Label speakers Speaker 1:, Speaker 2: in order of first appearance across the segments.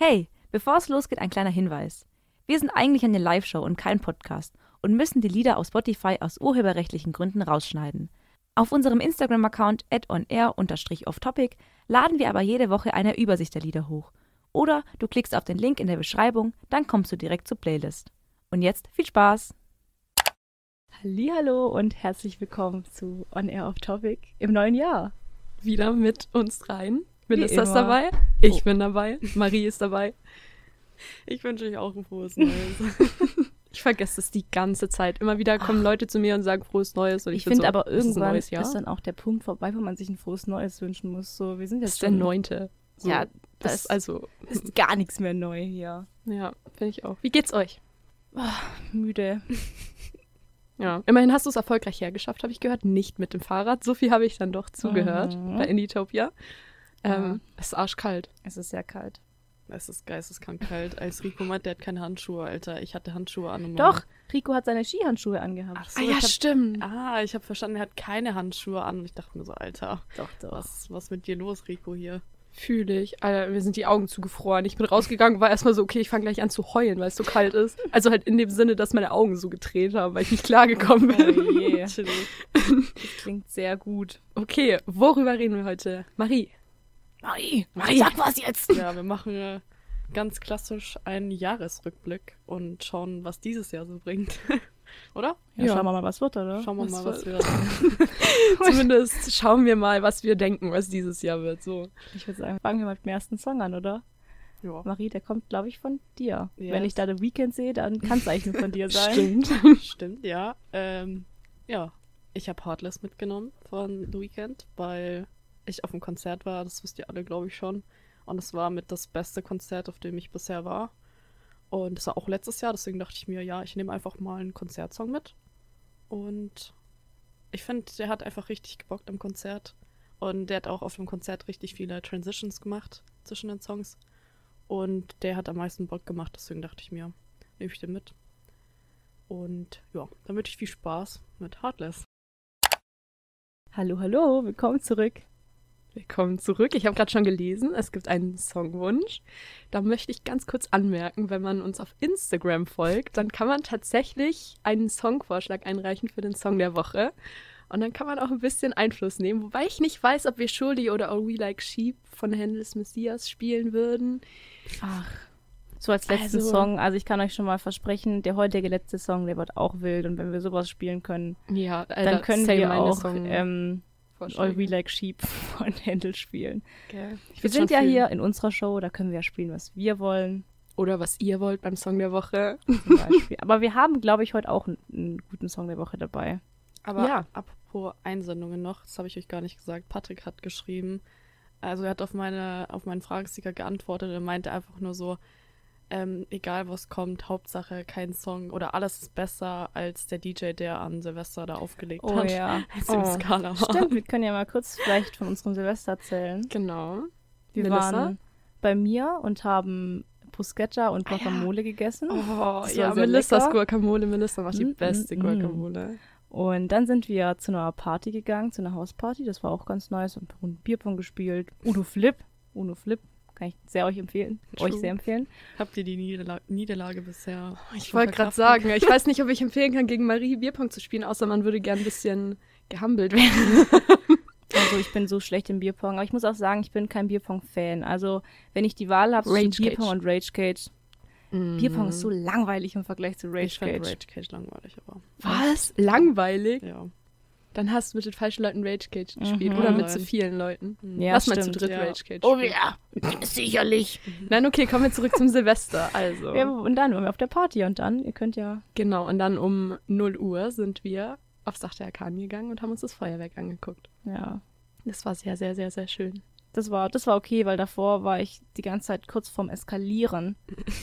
Speaker 1: Hey, bevor es losgeht, ein kleiner Hinweis. Wir sind eigentlich eine Live-Show und kein Podcast und müssen die Lieder auf Spotify aus urheberrechtlichen Gründen rausschneiden. Auf unserem Instagram-Account onair-offtopic laden wir aber jede Woche eine Übersicht der Lieder hoch. Oder du klickst auf den Link in der Beschreibung, dann kommst du direkt zur Playlist. Und jetzt viel Spaß! Hallo und herzlich willkommen zu On Air Off Topic im neuen Jahr.
Speaker 2: Wieder mit uns rein. Melissa ist
Speaker 1: immer.
Speaker 2: dabei, ich
Speaker 1: Oh.
Speaker 2: bin dabei, Marie ist dabei.
Speaker 3: Ich wünsche euch auch ein frohes Neues.
Speaker 2: Ich vergesse es die ganze Zeit. Immer wieder kommen Leute zu mir und sagen frohes Neues. Und ich,
Speaker 1: Ich
Speaker 2: bin
Speaker 1: finde
Speaker 2: so,
Speaker 1: aber
Speaker 2: ist
Speaker 1: irgendwann ist,
Speaker 2: Jahr?
Speaker 1: dann auch der Punkt vorbei, wo man sich ein frohes Neues wünschen muss. So, wir sind
Speaker 2: das
Speaker 1: jetzt
Speaker 2: ist der
Speaker 1: schon-
Speaker 2: neunte. So,
Speaker 1: Ja,
Speaker 2: das
Speaker 1: das
Speaker 2: ist also,
Speaker 1: ist gar nichts mehr neu hier.
Speaker 2: ja, finde ich auch. Wie geht's euch?
Speaker 1: Müde.
Speaker 2: Ja, immerhin hast du es erfolgreich hergeschafft, habe ich gehört. Nicht mit dem Fahrrad. So viel habe ich dann doch zugehört
Speaker 1: Mhm.
Speaker 2: bei Inditopia.
Speaker 1: Ja.
Speaker 2: Ähm, Es ist arschkalt.
Speaker 1: Es ist sehr kalt.
Speaker 3: es ist geisteskrank kalt. Als Rico meint, der hat keine Handschuhe, Alter. Ich hatte Handschuhe an. und
Speaker 1: Doch, Rico hat seine Skihandschuhe angehabt.
Speaker 3: Ach so,
Speaker 2: ah
Speaker 3: ich
Speaker 2: ja,
Speaker 3: hab,
Speaker 2: stimmt.
Speaker 3: Ah, ich habe verstanden, er hat keine Handschuhe an. Und ich dachte mir so, Alter,
Speaker 1: Doch, doch.
Speaker 3: was was mit dir los, Rico hier?
Speaker 2: Fühle ich. Alter, mir sind die Augen zugefroren. Ich bin rausgegangen, war erstmal so, okay, ich fange gleich an zu heulen, weil es so kalt ist. Also halt in dem Sinne, dass meine Augen so gedreht haben, weil ich nicht klargekommen bin.
Speaker 1: Oh je.
Speaker 3: Chillig.
Speaker 1: Das klingt sehr gut.
Speaker 2: Okay, worüber reden wir heute? Marie.
Speaker 1: Marie, Marie, sag was jetzt.
Speaker 3: Ja, wir machen ganz klassisch einen Jahresrückblick und schauen, was dieses Jahr so bringt. Oder?
Speaker 1: Ja,
Speaker 2: Ja.
Speaker 1: schauen wir mal, was wird, oder?
Speaker 3: Schauen wir
Speaker 2: Was
Speaker 3: mal, was wir.
Speaker 2: Zumindest schauen wir mal, was wir denken, was dieses Jahr wird. So.
Speaker 1: Ich würde sagen, fangen wir mal mit dem ersten Song an, oder?
Speaker 3: Ja.
Speaker 1: Marie, der kommt, glaube ich, von dir.
Speaker 3: Ja.
Speaker 1: Wenn ich da The Weekend sehe, dann kann es eigentlich nur von dir sein.
Speaker 2: Stimmt.
Speaker 3: Stimmt, ja. Ähm, ja, ich habe Heartless mitgenommen von The Weeknd, weil ich auf dem Konzert war. Das wisst ihr alle, glaube ich, schon. Und es war mit das beste Konzert, auf dem ich bisher war. Und das war auch letztes Jahr, deswegen dachte ich mir, ja, ich nehme einfach mal einen Konzertsong mit. Und ich finde, der hat einfach richtig gebockt am Konzert. Und der hat auch auf dem Konzert richtig viele Transitions gemacht zwischen den Songs. Und der hat am meisten Bock gemacht, deswegen dachte ich mir, nehme ich den mit. Und ja, dann wünsche ich viel Spaß mit Heartless.
Speaker 1: Hallo, hallo, willkommen zurück.
Speaker 2: Willkommen zurück. Ich habe gerade schon gelesen, es gibt einen Songwunsch. Da möchte ich ganz kurz anmerken, wenn man uns auf Instagram folgt, dann kann man tatsächlich einen Songvorschlag einreichen für den Song der Woche. Und dann kann man auch ein bisschen Einfluss nehmen. Wobei ich nicht weiß, ob wir Surely oder Are We Like Sheep von Handels Messias spielen würden.
Speaker 1: Ach. So als letzten
Speaker 2: Also-
Speaker 1: Song, also ich kann euch schon mal versprechen, der heutige letzte Song, der wird auch wild und wenn wir sowas spielen können,
Speaker 2: Ja,
Speaker 1: dann können wir auch ähm, All We Like Sheep von Händel spielen.
Speaker 2: Ich
Speaker 1: Wir sind ja
Speaker 2: fühlen.
Speaker 1: hier in unserer Show, da können wir ja spielen, was wir wollen,
Speaker 2: Oder was ihr wollt beim Song der Woche.
Speaker 1: Aber wir haben, glaube ich, heute auch einen, einen guten Song der Woche dabei.
Speaker 3: Aber
Speaker 2: Ja.
Speaker 3: apropos Einsendungen noch, das habe ich euch gar nicht gesagt. Patrick hat geschrieben, also er hat auf meine, auf meinen Fragesticker geantwortet und meinte einfach nur so, ähm, egal was kommt, Hauptsache kein Song oder alles ist besser als der DJ, der an Silvester da aufgelegt
Speaker 1: Oh
Speaker 3: hat.
Speaker 1: ja.
Speaker 3: Als
Speaker 2: Oh,
Speaker 3: Skala waren.
Speaker 1: Stimmt, wir können ja mal kurz vielleicht von unserem Silvester erzählen.
Speaker 2: Genau.
Speaker 1: Wir
Speaker 2: Melissa?
Speaker 1: waren bei mir und haben Bruschetta und Guacamole gegessen.
Speaker 2: Oh, ja,
Speaker 1: war
Speaker 2: Melissas
Speaker 1: lecker.
Speaker 2: Guacamole. Melissa macht die
Speaker 1: Mm,
Speaker 2: beste
Speaker 1: mm, mm.
Speaker 2: Guacamole.
Speaker 1: Und dann sind wir zu einer Party gegangen, zu einer Hausparty. Das war auch ganz nice. Und Bierpong gespielt. Uno Flip. Uno Flip. Kann ich sehr euch empfehlen.
Speaker 3: True.
Speaker 1: Euch sehr empfehlen.
Speaker 3: Habt ihr die Niederla Niederlage bisher?
Speaker 2: Ich
Speaker 3: schon
Speaker 2: wollte gerade sagen, ich weiß nicht, ob ich empfehlen kann, gegen Marie Bierpong zu spielen, außer man würde gern ein bisschen gehumbelt werden.
Speaker 1: Also ich bin so schlecht im Bierpong. Aber ich muss auch sagen, ich bin kein Bierpong-Fan. Also wenn ich die Wahl habe zwischen Bierpong
Speaker 2: Cage.
Speaker 1: und Rage Cage. Bierpong ist so langweilig im Vergleich zu Rage
Speaker 3: Ich
Speaker 1: Cage.
Speaker 3: Rage Cage langweilig, aber
Speaker 2: Was? Langweilig?
Speaker 3: ja.
Speaker 2: Dann hast du mit den falschen Leuten Rage Cage gespielt.
Speaker 1: Mhm.
Speaker 2: Oder mit zu vielen Leuten.
Speaker 1: Ja,
Speaker 2: Lass mal zu
Speaker 1: stimmt.
Speaker 2: dritt
Speaker 3: ja.
Speaker 2: Rage Cage
Speaker 1: Oh
Speaker 2: spielen.
Speaker 1: ja, sicherlich.
Speaker 2: Nein, okay, kommen wir zurück zum Silvester. Also.
Speaker 1: Ja, und dann waren wir auf der Party und dann, ihr könnt ja.
Speaker 2: Genau, und dann um 0 Uhr sind wir aufs Dach der Arkaden gegangen und haben uns das Feuerwerk angeguckt.
Speaker 1: Ja.
Speaker 2: Das war sehr, sehr, sehr, sehr schön.
Speaker 1: Das war, das war okay, weil davor war ich die ganze Zeit kurz vorm Eskalieren.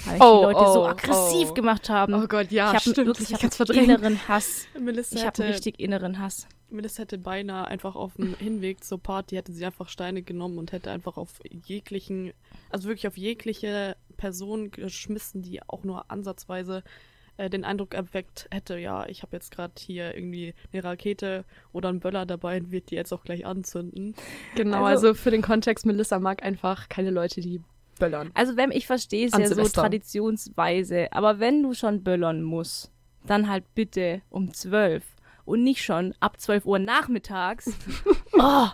Speaker 1: Weil
Speaker 2: Oh,
Speaker 1: die Leute so
Speaker 2: oh,
Speaker 1: aggressiv
Speaker 2: oh.
Speaker 1: gemacht haben.
Speaker 2: Oh Gott, ja,
Speaker 1: ich habe
Speaker 2: stimmt.
Speaker 1: wirklich ich
Speaker 2: hab
Speaker 1: hab
Speaker 2: verdrängt.
Speaker 1: inneren Hass.
Speaker 3: Melissa
Speaker 1: Ich habe einen richtig inneren Hass.
Speaker 3: Melissa hätte beinahe einfach auf dem Hinweg zur Party, hätte sie einfach Steine genommen und hätte einfach auf jeglichen, also wirklich auf jegliche Person geschmissen, die auch nur ansatzweise äh, den Eindruck erweckt hätte, ja, ich habe jetzt gerade hier irgendwie eine Rakete oder einen Böller dabei und wird die jetzt auch gleich anzünden.
Speaker 2: Genau,
Speaker 1: Also-
Speaker 2: also, für den Kontext, Melissa mag einfach keine Leute, die böllern.
Speaker 1: Also wenn ich verstehe es ja so
Speaker 2: Silvester.
Speaker 1: traditionsweise, aber wenn du schon böllern musst, dann halt bitte um zwölf und nicht schon ab 12 Uhr nachmittags. oh,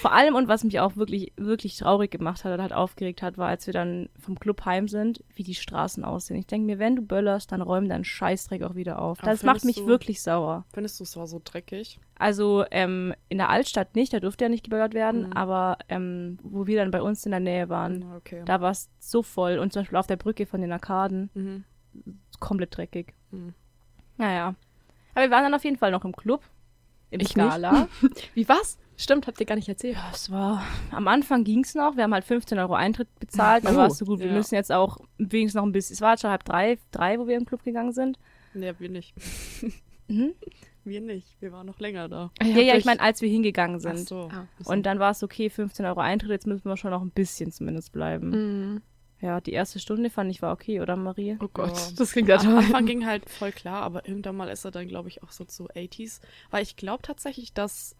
Speaker 1: vor allem und was mich auch wirklich, wirklich traurig gemacht hat oder halt aufgeregt hat, war, als wir dann vom Club heim sind, wie die Straßen aussehen. Ich denke mir, wenn du böllerst, dann räum deinen Scheißdreck auch wieder auf.
Speaker 3: Aber
Speaker 1: Das macht mich
Speaker 3: du-
Speaker 1: wirklich sauer.
Speaker 3: Findest du, es war so dreckig?
Speaker 1: Also ähm, in der Altstadt nicht, da durfte ja nicht geböllert werden,
Speaker 3: Mhm.
Speaker 1: aber ähm, wo wir dann bei uns in der Nähe waren,
Speaker 3: Ah, okay.
Speaker 1: da war es so voll. Und zum Beispiel auf der Brücke von den Arkaden
Speaker 3: Mhm.
Speaker 1: komplett dreckig.
Speaker 3: Mhm.
Speaker 1: Naja. Aber wir waren dann auf jeden Fall noch im Club. Im
Speaker 2: Ich
Speaker 1: Scala.
Speaker 2: Wie was? Stimmt, habt ihr gar nicht erzählt.
Speaker 1: Ja, es war. Am Anfang ging es noch. Wir haben halt 15 Euro Eintritt bezahlt. Dann
Speaker 2: Oh,
Speaker 1: war es so gut. Wir
Speaker 3: ja.
Speaker 1: müssen jetzt auch wenigstens noch ein bisschen. Es war schon halb drei, drei, wo wir im Club gegangen sind.
Speaker 3: Nee, wir nicht.
Speaker 1: Mhm.
Speaker 3: Wir nicht. Wir waren noch länger da.
Speaker 1: Ja, ja, ich meine, als wir hingegangen
Speaker 3: Ach
Speaker 1: sind.
Speaker 3: so.
Speaker 2: Ah.
Speaker 1: Und dann war es okay, 15 Euro Eintritt. Jetzt müssen wir schon noch ein bisschen zumindest bleiben.
Speaker 2: Mhm.
Speaker 1: Ja, die erste Stunde fand ich war okay, oder Marie?
Speaker 2: Oh Gott,
Speaker 3: Ja.
Speaker 2: das klingt ja
Speaker 3: Am. Anfang ging halt voll klar, aber irgendwann mal ist er dann, glaube ich, auch so zu 80s. Weil ich glaube tatsächlich, dass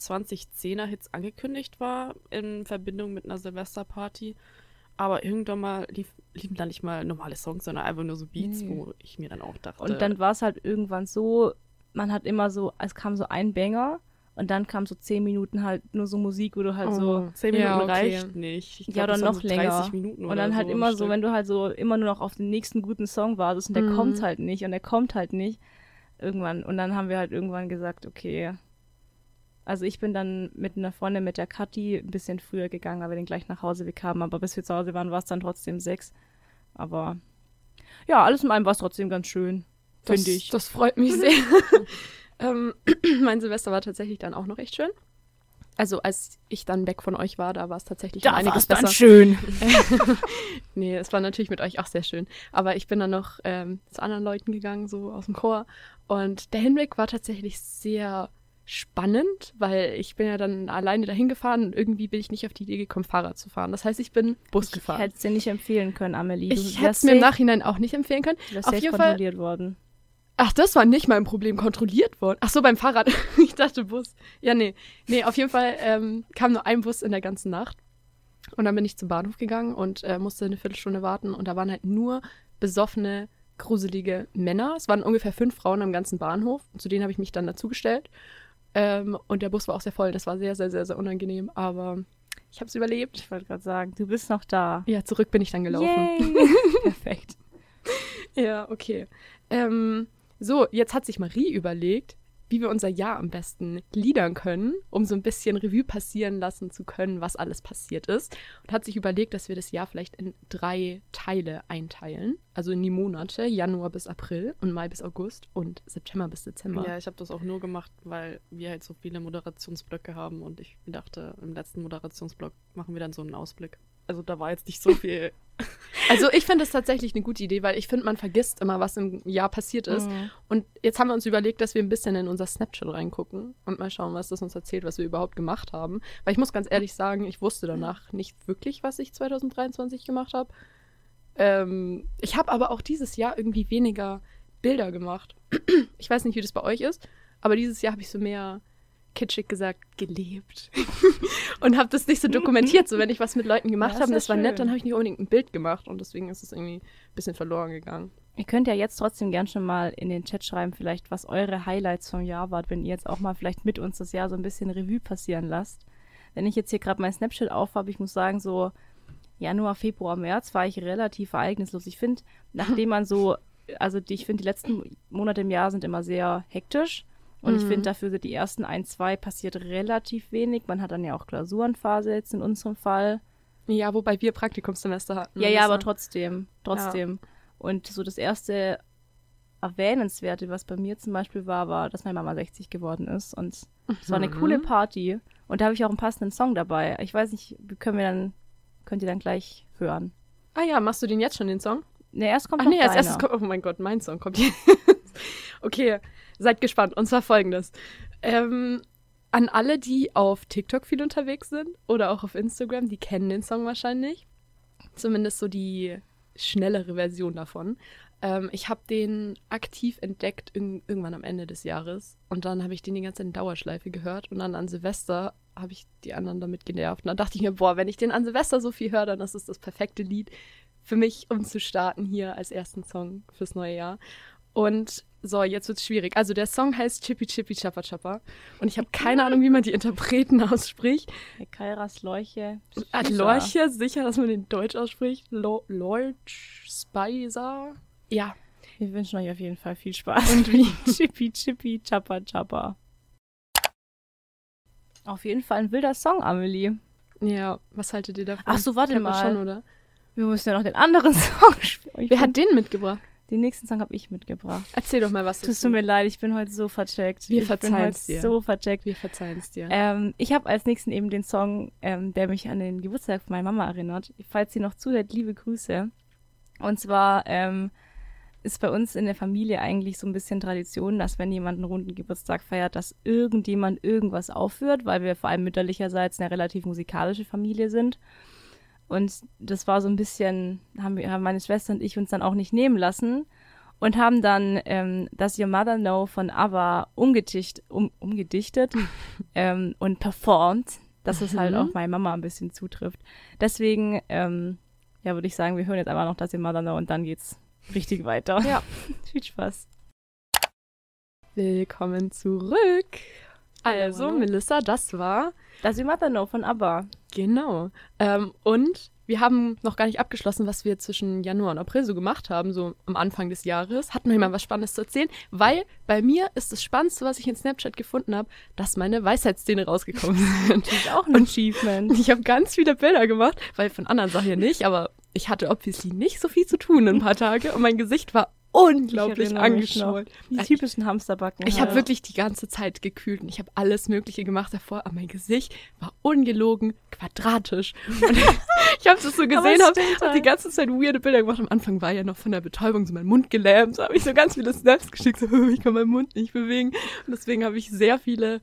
Speaker 3: 2010er Hits angekündigt war in Verbindung mit einer Silvesterparty. Aber irgendwann mal lief, liefen da nicht mal normale Songs, sondern einfach nur so Beats,
Speaker 1: Nee.
Speaker 3: wo ich mir dann auch dachte.
Speaker 1: Und dann war es halt irgendwann so, man hat immer so, es kam so ein Banger und dann kam so 10 Minuten halt nur so Musik, wo du halt so.
Speaker 3: 10 Minuten
Speaker 2: Ja, okay.
Speaker 3: reicht nicht. Ich
Speaker 1: Ja,
Speaker 3: glaub,
Speaker 1: oder noch
Speaker 3: so
Speaker 1: länger.
Speaker 3: 30 Minuten
Speaker 1: Und dann halt
Speaker 3: so
Speaker 1: immer so, wenn du halt so immer nur noch auf den nächsten guten Song wartest und der
Speaker 2: Mhm.
Speaker 1: kommt halt nicht und der kommt halt nicht. Irgendwann. Und dann haben wir halt irgendwann gesagt, okay. Also ich bin dann mit einer Freundin, mit der Kathi, ein bisschen früher gegangen, weil wir dann gleich nach Hause bekamen. Aber bis wir zu Hause waren, war es dann trotzdem sechs. Aber ja, alles in allem war es trotzdem ganz schön. Finde ich.
Speaker 2: Das freut mich sehr. ähm, mein Silvester war tatsächlich dann auch noch echt schön. Also als ich dann weg von euch war, da war es tatsächlich um einiges besser.
Speaker 1: schön.
Speaker 2: Nee, es war natürlich mit euch auch sehr schön. Aber ich bin dann noch ähm, zu anderen Leuten gegangen, so aus dem Chor. Und der Hinweg war tatsächlich sehr spannend, weil ich bin ja dann alleine dahin gefahren und irgendwie bin ich nicht auf die Idee gekommen, Fahrrad zu fahren. Das heißt, ich bin Bus
Speaker 1: Ich
Speaker 2: gefahren.
Speaker 1: hätte es dir nicht empfehlen können, Amelie. Du
Speaker 2: Ich hätte es mir im Nachhinein auch nicht empfehlen können.
Speaker 1: du
Speaker 2: auf jeden Fall-
Speaker 1: kontrolliert worden.
Speaker 2: Ach, das war nicht mein Problem, kontrolliert worden. Ach so, beim Fahrrad. ich dachte Bus. Ja, nee. Nee, auf jeden Fall ähm, kam nur ein Bus in der ganzen Nacht. Und dann bin ich zum Bahnhof gegangen und äh, musste eine Viertelstunde warten. Und da waren halt nur besoffene, gruselige Männer. Es waren ungefähr fünf Frauen am ganzen Bahnhof. Und zu denen habe ich mich dann dazugestellt. Ähm, und der Bus war auch sehr voll. Das war sehr, sehr, sehr, sehr unangenehm. Aber ich habe es überlebt.
Speaker 1: Ich wollte gerade sagen, du bist noch da.
Speaker 2: Ja, zurück bin ich dann gelaufen.
Speaker 1: Perfekt.
Speaker 2: Ja, okay. Ähm, so, jetzt hat sich Marie überlegt, wie wir unser Jahr am besten gliedern können, um so ein bisschen Revue passieren lassen zu können, was alles passiert ist. Und hat sich überlegt, dass wir das Jahr vielleicht in drei Teile einteilen. Also in die Monate, Januar bis April und Mai bis August und September bis Dezember.
Speaker 3: Ja, ich habe das auch nur gemacht, weil wir halt so viele Moderationsblöcke haben und ich dachte, im letzten Moderationsblock machen wir dann so einen Ausblick. Also da war jetzt nicht so viel.
Speaker 2: Also ich finde es tatsächlich eine gute Idee, weil ich finde, man vergisst immer, was im Jahr passiert ist.
Speaker 1: Mhm.
Speaker 2: Und jetzt haben wir uns überlegt, dass wir ein bisschen in unser Snapchat reingucken und mal schauen, was das uns erzählt, was wir überhaupt gemacht haben. Weil ich muss ganz ehrlich sagen, ich wusste danach nicht wirklich, was ich 2023 gemacht habe. Ähm, ich habe aber auch dieses Jahr irgendwie weniger Bilder gemacht. Ich weiß nicht, wie das bei euch ist, aber dieses Jahr habe ich so mehr kitschig gesagt gelebt und habe das nicht so dokumentiert. So wenn ich was mit Leuten gemacht
Speaker 1: Ja,
Speaker 2: habe,
Speaker 1: ja
Speaker 2: das war nett, dann habe ich nicht unbedingt ein Bild gemacht und deswegen ist es irgendwie ein bisschen verloren gegangen.
Speaker 1: Ihr könnt ja jetzt trotzdem gern schon mal in den Chat schreiben, vielleicht was eure Highlights vom Jahr wart, wenn ihr jetzt auch mal vielleicht mit uns das Jahr so ein bisschen Revue passieren lasst. Wenn ich jetzt hier gerade mein Snapchat auf habe, ich muss sagen, so Januar, Februar, März war ich relativ ereignislos. Ich finde, nachdem man so, also die, ich finde, die letzten Monate im Jahr sind immer sehr hektisch. Und ich
Speaker 2: Mhm.
Speaker 1: finde, dafür sind die ersten ein, zwei passiert relativ wenig. Man hat dann ja auch Klausurenphase jetzt in unserem Fall.
Speaker 2: Ja, wobei wir Praktikumssemester hatten.
Speaker 1: Ja, ja, aber trotzdem, trotzdem. Und so das erste Erwähnenswerte, was bei mir zum Beispiel war, war, dass meine Mama 60 geworden ist. Und es war eine
Speaker 2: Mhm.
Speaker 1: coole Party. Und da habe ich auch einen passenden Song dabei. Ich weiß nicht, wie können wir dann, könnt ihr dann gleich hören.
Speaker 2: Ah ja, machst du den jetzt schon, den Song?
Speaker 1: Ne, erst kommt
Speaker 2: Ach
Speaker 1: noch
Speaker 2: nee, als erstes kommt. Oh mein Gott, mein Song kommt jetzt. Okay, seid gespannt. Und zwar folgendes. Ähm, an alle, die auf TikTok viel unterwegs sind oder auch auf Instagram, die kennen den Song wahrscheinlich. Zumindest so die schnellere Version davon. Ähm, ich habe den aktiv entdeckt in, irgendwann am Ende des Jahres. Und dann habe ich den die ganze Zeit in Dauerschleife gehört. Und dann an Silvester habe ich die anderen damit genervt. Und dann dachte ich mir, boah, wenn ich den an Silvester so viel höre, dann ist es das perfekte Lied für mich, um zu starten hier als ersten Song fürs neue Jahr. Und so, jetzt wird's schwierig. Also der Song heißt Chippy Chippy Chappa Chappa. Und ich habe keine Ahnung, wie man die Interpreten ausspricht.
Speaker 1: Kairas Lorche.
Speaker 2: Ah, Lorche, sicher, dass man den Deutsch ausspricht. Lo Lorch Spicer. Ja.
Speaker 1: Wir wünschen euch auf jeden Fall viel Spaß. Und wie Chippy Chippy Chappa Chappa. Auf jeden Fall ein wilder Song, Amelie.
Speaker 2: Ja, was haltet ihr davon?
Speaker 1: Ach so, warte mal.
Speaker 2: Schon, oder?
Speaker 1: Wir müssen ja noch den anderen Song spielen.
Speaker 2: Wer hat den mitgebracht?
Speaker 1: Den nächsten Song habe ich mitgebracht.
Speaker 2: Erzähl doch mal was.
Speaker 1: Tust du mir leid, ich bin heute so vercheckt.
Speaker 2: Wir verzeihen's
Speaker 1: heute
Speaker 2: dir.
Speaker 1: so vercheckt.
Speaker 2: Wir verzeihen es dir.
Speaker 1: Ähm, ich habe als nächsten eben den Song, ähm, der mich an den Geburtstag von meiner Mama erinnert. Falls sie noch zuhört, liebe Grüße. Und zwar ähm, ist bei uns in der Familie eigentlich so ein bisschen Tradition, dass wenn jemand einen runden Geburtstag feiert, dass irgendjemand irgendwas aufführt, weil wir vor allem mütterlicherseits eine relativ musikalische Familie sind. Und das war so ein bisschen, haben, wir, haben meine Schwester und ich uns dann auch nicht nehmen lassen und haben dann ähm, das Your Mother Know von ABBA umgedicht, um, umgedichtet ähm, und performt, dass es halt
Speaker 2: Mhm.
Speaker 1: auch meine Mama ein bisschen zutrifft. Deswegen, ähm, ja, würde ich sagen, wir hören jetzt einfach noch das Your Mother Know und dann geht's richtig weiter.
Speaker 2: Ja.
Speaker 1: Viel Spaß.
Speaker 2: Willkommen zurück. Also,
Speaker 1: Hallo.
Speaker 2: Melissa, das war
Speaker 1: Das Your Mother Know von ABBA.
Speaker 2: Genau. Ähm, und wir haben noch gar nicht abgeschlossen, was wir zwischen Januar und April so gemacht haben, so am Anfang des Jahres. Hatten wir mal was Spannendes zu erzählen, weil bei mir ist das Spannendste, was ich in Snapchat gefunden habe, dass meine Weisheitszähne rausgekommen sind.
Speaker 1: Das ist auch ein Achievement.
Speaker 2: Ich habe ganz viele Bilder gemacht, weil von anderen Sachen ja nicht, aber ich hatte obviously nicht so viel zu tun in ein paar Tage und mein Gesicht war unglaublich angeschwollen.
Speaker 1: Die typischen Hamsterbacken.
Speaker 2: Ich habe wirklich die ganze Zeit gekühlt und ich habe alles Mögliche gemacht davor, aber mein Gesicht war ungelogen quadratisch. Und ich habe das so gesehen,
Speaker 1: es
Speaker 2: habe hab die
Speaker 1: halt.
Speaker 2: ganze Zeit weirde Bilder gemacht. Am Anfang war ja noch von der Betäubung so mein Mund gelähmt. So habe ich so ganz viele Snaps geschickt, so ich kann meinen Mund nicht bewegen. Und deswegen habe ich sehr viele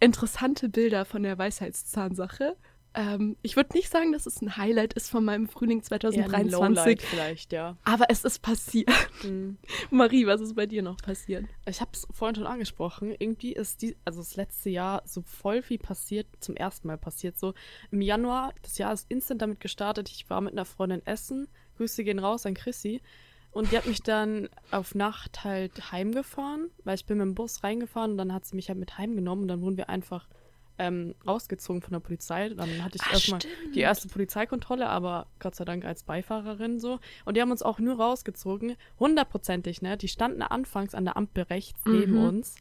Speaker 2: interessante Bilder von der Weisheitszahnsache. Ähm, ich würde nicht sagen, dass es ein Highlight ist von meinem Frühling
Speaker 3: Eher ein
Speaker 2: 2023,
Speaker 3: Lowlight vielleicht, ja.
Speaker 2: aber es ist passiert.
Speaker 3: Mhm.
Speaker 2: Marie, was ist bei dir noch passiert?
Speaker 3: Ich habe es vorhin schon angesprochen. Irgendwie ist die, also das letzte Jahr so voll viel passiert, zum ersten Mal passiert. So im Januar, das Jahr ist instant damit gestartet. Ich war mit einer Freundin essen. Grüße gehen raus an Chrissy. Und die hat mich dann auf Nacht halt heimgefahren, weil ich bin mit dem Bus reingefahren und dann hat sie mich halt mit heimgenommen und dann wurden wir einfach ähm, rausgezogen von der Polizei. Dann hatte ich erstmal
Speaker 2: stimmt.
Speaker 3: die erste Polizeikontrolle, aber Gott sei Dank als Beifahrerin so. Und die haben uns auch nur rausgezogen, hundertprozentig, ne? Die standen anfangs an der Ampel rechts neben
Speaker 2: Mhm.
Speaker 3: uns.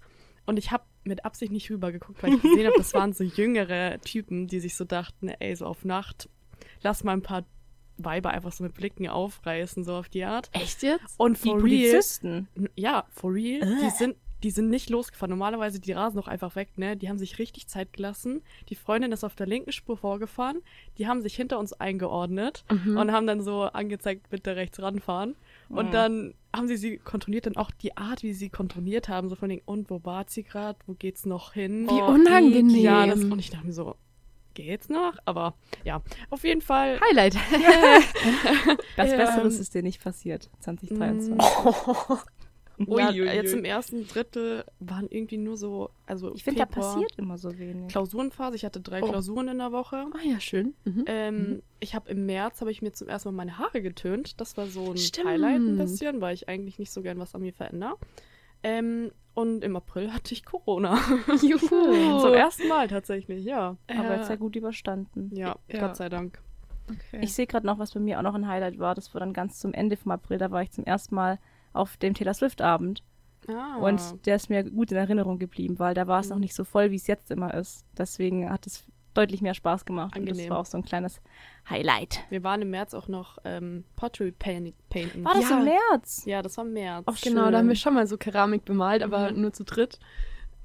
Speaker 3: Und ich habe mit Absicht nicht rübergeguckt, weil ich gesehen habe, das waren so jüngere Typen, die sich so dachten, ey, so auf Nacht, lass mal ein paar Weiber einfach so mit Blicken aufreißen, so auf die Art.
Speaker 2: Echt jetzt?
Speaker 3: Und
Speaker 1: Die
Speaker 3: for real,
Speaker 1: Polizisten.
Speaker 3: N- Ja, for real.
Speaker 1: Äh.
Speaker 3: Die sind, die sind nicht losgefahren. Normalerweise, die rasen doch einfach weg, ne? Die haben sich richtig Zeit gelassen. Die Freundin ist auf der linken Spur vorgefahren. Die haben sich hinter uns eingeordnet
Speaker 2: Mhm.
Speaker 3: und haben dann so angezeigt, bitte rechts ranfahren. Und
Speaker 1: Mhm.
Speaker 3: dann haben sie sie kontrolliert, dann auch die Art, wie sie kontrolliert haben, so von den, und wo war sie gerade? Wo geht's noch hin?
Speaker 2: Wie unangenehm.
Speaker 3: Ja, das, und ich dachte mir so, geht's noch? Aber ja, auf jeden Fall.
Speaker 2: Highlight.
Speaker 1: Das
Speaker 3: Ähm,
Speaker 1: Besseres ist dir nicht passiert, 2023.
Speaker 3: Ja,
Speaker 2: Uiuiui.
Speaker 3: jetzt im ersten Drittel waren irgendwie nur so, also
Speaker 1: Ich finde, da passiert immer so wenig.
Speaker 3: Klausurenphase. Ich hatte drei
Speaker 2: Oh.
Speaker 3: Klausuren in der Woche.
Speaker 2: Ah ja, schön. Mhm.
Speaker 3: Ähm, Ich habe im März habe ich mir zum ersten Mal meine Haare getönt. Das war so ein
Speaker 2: Stimmt.
Speaker 3: Highlight ein bisschen, weil ich eigentlich nicht so gern was an mir verändere. Ähm, und im April hatte ich Corona.
Speaker 2: Juhu.
Speaker 3: Zum ersten Mal tatsächlich, ja.
Speaker 1: Aber
Speaker 2: Ja.
Speaker 1: jetzt sehr gut überstanden.
Speaker 3: Ja,
Speaker 2: Ja.
Speaker 3: Gott sei Dank.
Speaker 2: Okay.
Speaker 1: Ich sehe gerade noch, was bei mir auch noch ein Highlight war. Das war dann ganz zum Ende vom April. Da war ich zum ersten Mal auf dem Taylor Swift-Abend.
Speaker 3: Ah.
Speaker 1: Und der ist mir gut in Erinnerung geblieben, weil da war es noch
Speaker 3: Mhm.
Speaker 1: nicht so voll, wie es jetzt immer ist. Deswegen hat es deutlich mehr Spaß gemacht. Und das
Speaker 3: Angenehm.
Speaker 1: war auch so ein kleines Highlight.
Speaker 3: wir waren im März auch noch ähm, Pottery paint painten.
Speaker 1: War das
Speaker 2: Ja.
Speaker 1: im März?
Speaker 3: Ja, das war im März.
Speaker 2: Ach, genau, da haben wir schon mal so Keramik bemalt, aber
Speaker 3: Mhm.
Speaker 2: nur zu dritt.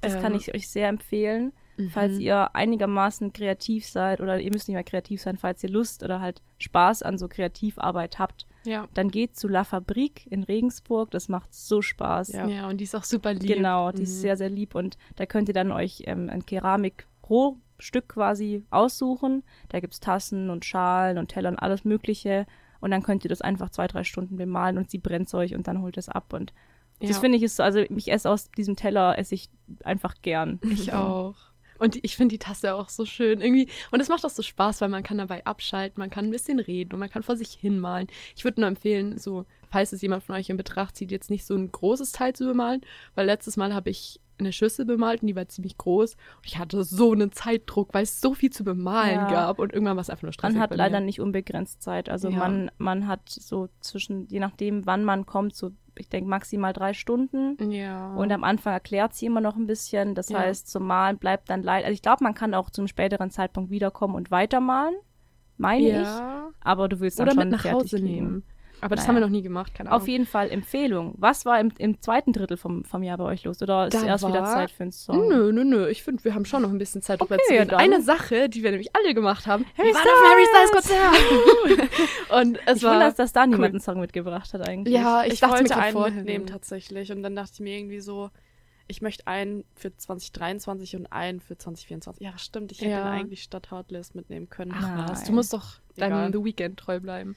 Speaker 1: Das
Speaker 2: Ähm,
Speaker 1: kann ich euch sehr empfehlen. Falls
Speaker 2: mhm.
Speaker 1: ihr einigermaßen kreativ seid oder ihr müsst nicht mehr kreativ sein, falls ihr Lust oder halt Spaß an so Kreativarbeit habt,
Speaker 2: Ja.
Speaker 1: dann geht zu La Fabrique in Regensburg. Das macht so Spaß.
Speaker 3: Ja.
Speaker 2: ja, und die ist auch super lieb.
Speaker 1: Genau, die ist
Speaker 3: Mhm.
Speaker 1: sehr, sehr lieb und da könnt ihr dann euch ähm, ein Keramik-Rohstück quasi aussuchen. Da gibt's Tassen und Schalen und Teller und alles Mögliche. und dann könnt ihr das einfach zwei, drei Stunden bemalen und sie brennt euch und dann holt es ab und das
Speaker 2: Ja.
Speaker 1: finde ich ist so, also ich esse aus diesem Teller, esse ich einfach gern.
Speaker 2: Ich auch. Und ich finde die Tasse auch so schön irgendwie. Und es macht auch so Spaß, weil man kann dabei abschalten, man kann ein bisschen reden und man kann vor sich hinmalen. Ich würde nur empfehlen, so, falls es jemand von euch in Betracht zieht, jetzt nicht so ein großes Teil zu bemalen, weil letztes Mal habe ich eine Schüssel bemalt und die war ziemlich groß. Und ich hatte so einen Zeitdruck, weil es so viel zu bemalen
Speaker 1: Ja.
Speaker 2: gab und irgendwann war es einfach nur stressig
Speaker 1: Man hat leider nicht unbegrenzt Zeit. Also
Speaker 2: Ja.
Speaker 1: man, man hat so zwischen, je nachdem, wann man kommt, so, ich denke, maximal drei Stunden.
Speaker 2: Ja.
Speaker 1: Und am Anfang erklärt sie immer noch ein bisschen. Das
Speaker 2: Ja.
Speaker 1: heißt, zum Malen bleibt dann leider. Also ich glaube, man kann auch zum späteren Zeitpunkt wiederkommen und weitermalen. Meine ich.
Speaker 2: ja.
Speaker 1: Aber du willst dann
Speaker 2: Oder
Speaker 1: schon
Speaker 2: mit nach
Speaker 1: fertig
Speaker 2: Hause
Speaker 1: kriegen.
Speaker 2: nehmen. Aber das
Speaker 1: Naja.
Speaker 2: haben wir noch nie gemacht, keine Ahnung.
Speaker 1: Auf jeden Fall Empfehlung. Was war im, im zweiten Drittel vom, vom Jahr bei euch los? Oder ist
Speaker 2: Da
Speaker 1: erst wieder
Speaker 2: war-
Speaker 1: Zeit für einen Song?
Speaker 2: Nö, nö, nö. Ich finde, wir haben schon noch ein bisschen Zeit drüber
Speaker 1: Okay,
Speaker 2: zu reden.
Speaker 1: dann.
Speaker 2: Eine Sache, die wir nämlich alle gemacht haben.
Speaker 1: Harry
Speaker 2: waren auf Harry Styles Konzert. Und es
Speaker 1: Ich
Speaker 2: war...
Speaker 1: wundere, dass da niemand
Speaker 2: cool.
Speaker 1: einen Song mitgebracht hat eigentlich.
Speaker 2: ja, ich,
Speaker 3: Ich,
Speaker 2: dachte mir
Speaker 3: wollte
Speaker 2: grad
Speaker 3: einen mitnehmen tatsächlich und dann dachte ich mir irgendwie so, ich möchte einen für 2023 und einen für 2024. Ja, stimmt, ich hätte
Speaker 2: Ja.
Speaker 3: eigentlich statt Heartless mitnehmen können.
Speaker 1: Ach,
Speaker 2: Was, du musst doch. Deinem The Weeknd treu bleiben.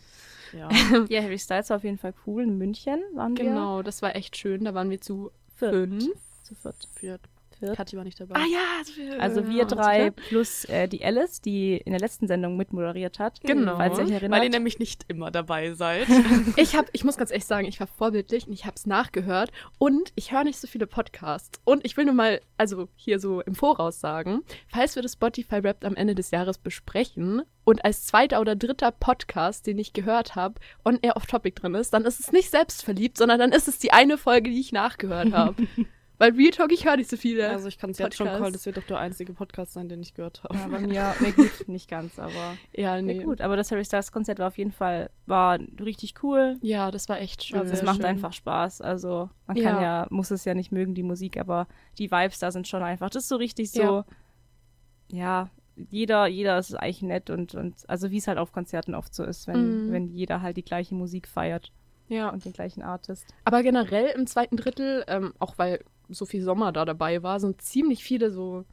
Speaker 3: Ja.
Speaker 1: Ja, Harry Styles war auf jeden Fall cool. In München waren wir.
Speaker 2: Genau, das war echt schön. Da waren wir zu
Speaker 1: Viert.
Speaker 2: fünf.
Speaker 1: Zu viert.
Speaker 3: Für
Speaker 1: Viert.
Speaker 3: Kathi war nicht dabei.
Speaker 2: Ah ja, so viel-
Speaker 1: Also wir
Speaker 2: zu
Speaker 1: drei plus äh, die Alice, die in der letzten Sendung mitmoderiert hat.
Speaker 2: Genau.
Speaker 1: Falls ihr euch
Speaker 3: Weil ihr
Speaker 1: erinnert.
Speaker 3: nämlich nicht immer dabei seid.
Speaker 2: Ich hab, ich muss ganz ehrlich sagen, ich war vorbildlich und ich habe es nachgehört und ich höre nicht so viele Podcasts. Und ich will nur mal, also hier so im Voraus sagen, falls wir das Spotify Rap am Ende des Jahres besprechen und als zweiter oder dritter Podcast, den ich gehört habe, on air off topic drin ist, dann ist es nicht selbstverliebt, sondern dann ist es die eine Folge, die ich nachgehört habe. Weil Real Talk, ich höre nicht so viele.
Speaker 3: Also ich kann es jetzt schon callen, das wird doch der einzige Podcast sein, den ich gehört habe.
Speaker 1: ja, bei mir, nee, gut, nicht ganz, aber
Speaker 2: ja,
Speaker 1: nee.
Speaker 2: nee.
Speaker 1: gut. Aber das Harry Styles Konzert war auf jeden Fall war richtig cool.
Speaker 2: Ja, das war echt schön.
Speaker 1: Also es macht
Speaker 3: schön.
Speaker 1: einfach Spaß. Also man kann
Speaker 2: Ja.
Speaker 1: ja. muss es ja nicht mögen, die Musik, aber die Vibes da sind schon einfach. Das ist so richtig so,
Speaker 2: Ja.
Speaker 1: ja, jeder, jeder ist eigentlich nett und, und also wie es halt auf Konzerten oft so ist, wenn,
Speaker 2: Mhm.
Speaker 1: wenn jeder halt die gleiche Musik feiert
Speaker 2: Ja.
Speaker 1: und den gleichen Artist.
Speaker 2: Aber generell im zweiten Drittel, ähm, auch weil so viel Sommer da dabei war, sind ziemlich viele so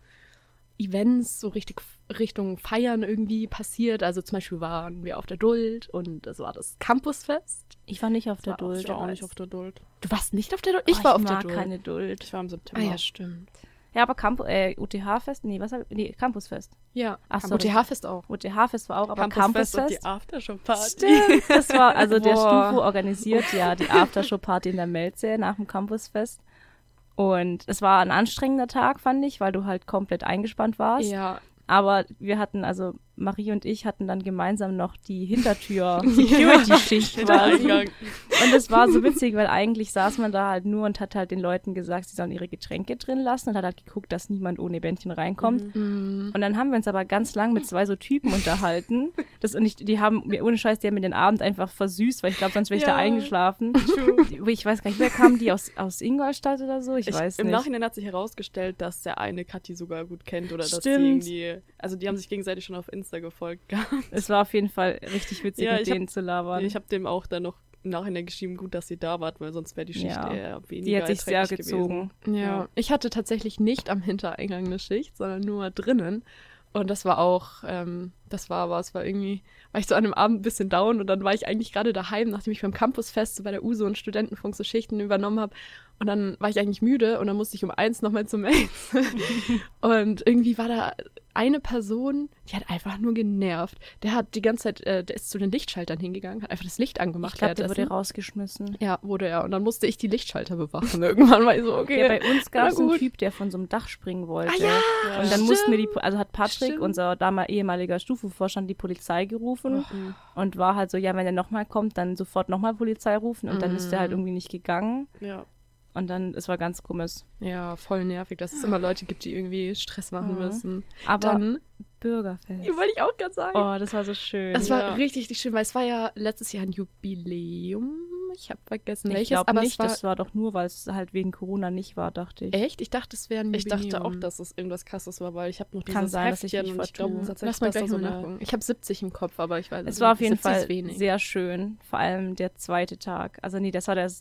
Speaker 2: Events so richtig Richtung Feiern irgendwie passiert. Also zum Beispiel waren wir auf der Duld und es war das Campusfest.
Speaker 1: Ich war nicht auf der
Speaker 3: War
Speaker 1: Duld.
Speaker 3: Ich war auch nicht auf der Duld.
Speaker 2: Du warst nicht auf der Duld?
Speaker 1: Oh,
Speaker 2: Ich war auf der Duld.
Speaker 1: keine Duld.
Speaker 3: Ich war im
Speaker 2: Ah
Speaker 3: September.
Speaker 2: ja, stimmt.
Speaker 1: Ja, aber Camp äh, UTH-Fest? Nee, was hab, nee, Campusfest.
Speaker 2: Ja,
Speaker 1: Ach, sorry.
Speaker 2: OTH-Fest auch.
Speaker 1: UTH-Fest war auch, aber
Speaker 3: Campusfest und
Speaker 1: Campusfest.
Speaker 3: die Aftershow-Party.
Speaker 1: Stimmt, das war, also der
Speaker 2: Boah.
Speaker 1: Stufo organisiert ja die Aftershow-Party in der Melze nach dem Campusfest. Und es war ein anstrengender Tag, fand ich, weil du halt komplett eingespannt warst.
Speaker 2: Ja.
Speaker 1: Aber wir hatten, also Marie und ich hatten dann gemeinsam noch die Hintertür-Security-Schicht
Speaker 3: Der
Speaker 1: quasi. Und es war so witzig, weil eigentlich saß man da halt nur und hat halt den Leuten gesagt, sie sollen ihre Getränke drin lassen und hat halt geguckt, dass niemand ohne Bändchen reinkommt.
Speaker 2: Mm.
Speaker 1: Und dann haben wir uns aber ganz lang mit zwei so Typen unterhalten. Das, und ich, die haben mir ohne Scheiß, die haben mir den Abend einfach versüßt, weil ich glaube, sonst wäre ich da
Speaker 3: Ja.
Speaker 1: eingeschlafen. Die- Ich weiß gar nicht, wer kam die aus, aus Ingolstadt oder so? Ich,
Speaker 3: Ich,
Speaker 1: weiß
Speaker 3: Im
Speaker 1: nicht.
Speaker 3: Nachhinein hat sich herausgestellt, dass der eine Kathi sogar gut kennt oder dass sie
Speaker 1: Stimmt.
Speaker 3: irgendwie. Also die haben sich gegenseitig schon auf Insta gefolgt gehabt.
Speaker 1: Es war auf jeden Fall richtig witzig,
Speaker 3: Ja,
Speaker 1: mit
Speaker 3: ich hab-
Speaker 1: denen zu labern.
Speaker 3: Ich habe dem auch dann noch im Nachhinein geschrieben, gut, dass sie da wart, weil sonst wäre die Schicht
Speaker 1: Ja.
Speaker 3: eher weniger
Speaker 1: die hat sich sehr gezogen.
Speaker 2: Ja.
Speaker 3: Ja.
Speaker 2: ich hatte tatsächlich nicht am Hintereingang eine Schicht, sondern nur drinnen. Und das war auch, ähm, das war aber, es war irgendwie, war ich so an einem Abend ein bisschen down und dann war ich eigentlich gerade daheim, nachdem ich beim Campusfest so bei der USO und Studentenfunk so Schichten übernommen habe. Und dann war ich eigentlich müde und dann musste ich um eins nochmal zum Mails. und irgendwie war da eine Person, die hat einfach nur genervt. Der hat die ganze Zeit, äh, der ist zu den Lichtschaltern hingegangen, hat einfach das Licht angemacht.
Speaker 1: Ich glaube, der wurde rausgeschmissen.
Speaker 2: Ja, wurde er. Und dann musste ich die Lichtschalter bewachen. Irgendwann war ich so, okay.
Speaker 1: Ja, bei uns gab es einen. Typ, der von so einem Dach springen wollte.
Speaker 2: Ah ja,
Speaker 3: Ja.
Speaker 1: Und dann mussten wir die,
Speaker 2: stimmt.
Speaker 1: also hat Patrick,
Speaker 2: Stimmt.
Speaker 1: unser damals ehemaliger Stufenvorstand, die Polizei gerufen
Speaker 3: Mhm.
Speaker 1: und war halt so, ja, wenn er nochmal kommt, dann sofort nochmal Polizei rufen und dann ist er halt
Speaker 2: Mhm.
Speaker 1: irgendwie nicht gegangen
Speaker 3: Ja.
Speaker 1: und dann, es war ganz komisch.
Speaker 2: Ja, voll nervig, dass es immer Leute gibt, die irgendwie Stress machen
Speaker 1: Mhm.
Speaker 2: müssen.
Speaker 1: Aber
Speaker 2: Dann,
Speaker 1: Bürgerfest.
Speaker 2: wollte ich auch gerade sagen.
Speaker 1: Oh, das war so schön.
Speaker 2: das war
Speaker 3: Ja.
Speaker 2: richtig, richtig schön, weil es war ja letztes Jahr ein Jubiläum. Ich habe vergessen
Speaker 1: ich
Speaker 2: welches,
Speaker 1: glaube
Speaker 2: aber
Speaker 1: nicht,
Speaker 2: es war
Speaker 1: das war doch nur, weil es halt wegen Corona nicht war, dachte ich.
Speaker 2: echt. Ich dachte, es wäre ein
Speaker 3: Ich dachte auch, dass es irgendwas krasses war, weil ich habe noch dieses
Speaker 1: Kann sein, dass ich
Speaker 3: Heftchen
Speaker 1: mich
Speaker 3: und ich glaube
Speaker 2: Lass mal
Speaker 3: dass
Speaker 2: gleich
Speaker 3: so
Speaker 2: nachgucken. Ich habe 70 im Kopf, aber ich weiß
Speaker 1: Es war auf jeden
Speaker 2: 70 ist
Speaker 1: Fall sehr schön. Vor allem der zweite Tag. Also nee, das war der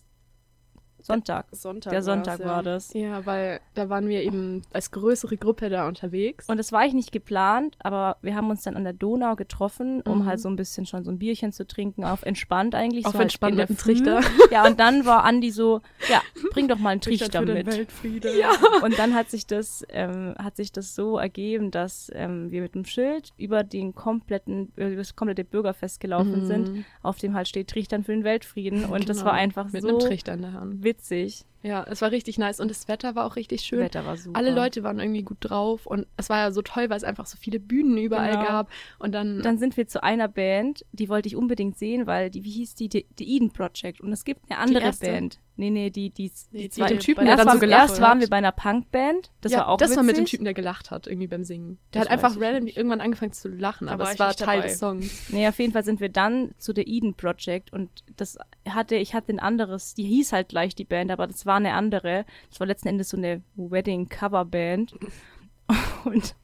Speaker 1: Sonntag.
Speaker 3: Sonntag.
Speaker 1: Der Sonntag
Speaker 3: ja.
Speaker 1: war das.
Speaker 2: Ja, weil da waren wir eben als größere Gruppe da unterwegs.
Speaker 1: Und das war eigentlich nicht geplant, aber wir haben uns dann an der Donau getroffen, um
Speaker 2: Mhm.
Speaker 1: halt so ein bisschen schon so ein Bierchen zu trinken, auf entspannt eigentlich.
Speaker 2: Auf
Speaker 1: so halt
Speaker 2: entspannt
Speaker 1: der
Speaker 2: mit dem Trichter.
Speaker 1: Ja, und dann war Andi so, ja, bring doch mal einen
Speaker 3: Trichter
Speaker 1: Trichter
Speaker 3: für den
Speaker 1: mit.
Speaker 3: Weltfriede.
Speaker 2: Ja.
Speaker 1: Und dann hat sich das, ähm, hat sich das so ergeben, dass ähm, wir mit dem Schild über den kompletten, über das komplette Bürgerfest gelaufen
Speaker 2: Mhm.
Speaker 1: sind, auf dem halt steht Trichtern für den Weltfrieden. Und das
Speaker 2: Genau.
Speaker 1: war einfach
Speaker 2: mit
Speaker 1: so
Speaker 2: einem Trichter in der Hand.
Speaker 1: Witzig.
Speaker 2: Ja, es war richtig nice und das Wetter war auch richtig schön.
Speaker 1: Wetter war super.
Speaker 2: Alle Leute waren irgendwie gut drauf und es war ja so toll, weil es einfach so viele Bühnen überall
Speaker 1: Genau.
Speaker 2: gab. Und dann,
Speaker 1: Dann sind wir zu einer Band, die wollte ich unbedingt sehen, weil die, wie hieß die, The Eden Project. Und es gibt eine andere? Band. Nee, nee, die, die, die
Speaker 3: die
Speaker 1: zwei.
Speaker 2: mit dem Typen, der dann so
Speaker 1: war,
Speaker 2: gelacht
Speaker 1: erst waren wir bei einer Punkband, das
Speaker 2: ja,
Speaker 1: war auch
Speaker 2: das
Speaker 1: witzig.
Speaker 2: war mit dem Typen, der gelacht hat, irgendwie beim Singen. Der
Speaker 1: Das
Speaker 2: hat einfach random
Speaker 1: nicht.
Speaker 2: irgendwann angefangen zu lachen, aber
Speaker 3: war
Speaker 2: es war Teil
Speaker 3: dabei.
Speaker 2: des Songs.
Speaker 1: Nee, auf jeden Fall sind wir dann zu The Eden Project und das hatte, ich hatte ein anderes, die hieß halt gleich die Band, aber das war eine andere. Das war letzten Endes so eine Wedding-Cover-Band. Und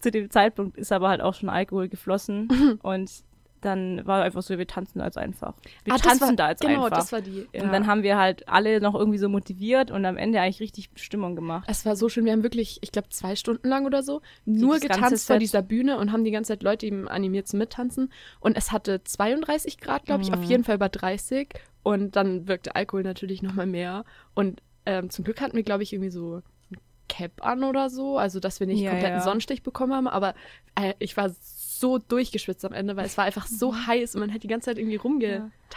Speaker 1: zu dem Zeitpunkt ist aber halt auch schon Alkohol geflossen und dann war einfach so, wir tanzen als einfach. Wir
Speaker 2: Ah,
Speaker 1: tanzen
Speaker 2: war,
Speaker 1: da als
Speaker 2: genau,
Speaker 1: einfach.
Speaker 2: das war die. Ja.
Speaker 1: Und dann haben wir halt alle noch irgendwie so motiviert und am Ende eigentlich richtig Stimmung gemacht.
Speaker 2: es war so schön, wir haben wirklich, ich glaube, zwei Stunden lang oder so, nur getanzt vor dieser Bühne und haben die ganze Zeit Leute eben animiert zum Mittanzen. Und es hatte 32 Grad, glaube ich, auf
Speaker 1: Mhm.
Speaker 2: jeden Fall über 30. Und dann wirkte Alkohol natürlich nochmal mehr. Und ähm, zum Glück hatten wir, glaube ich, irgendwie so ein Cap an oder so, also dass wir nicht
Speaker 1: Ja,
Speaker 2: kompletten
Speaker 1: ja.
Speaker 2: Sonnenstich bekommen haben. Aber äh, ich war so durchgeschwitzt am Ende, weil es war einfach so heiß und man hat die ganze Zeit irgendwie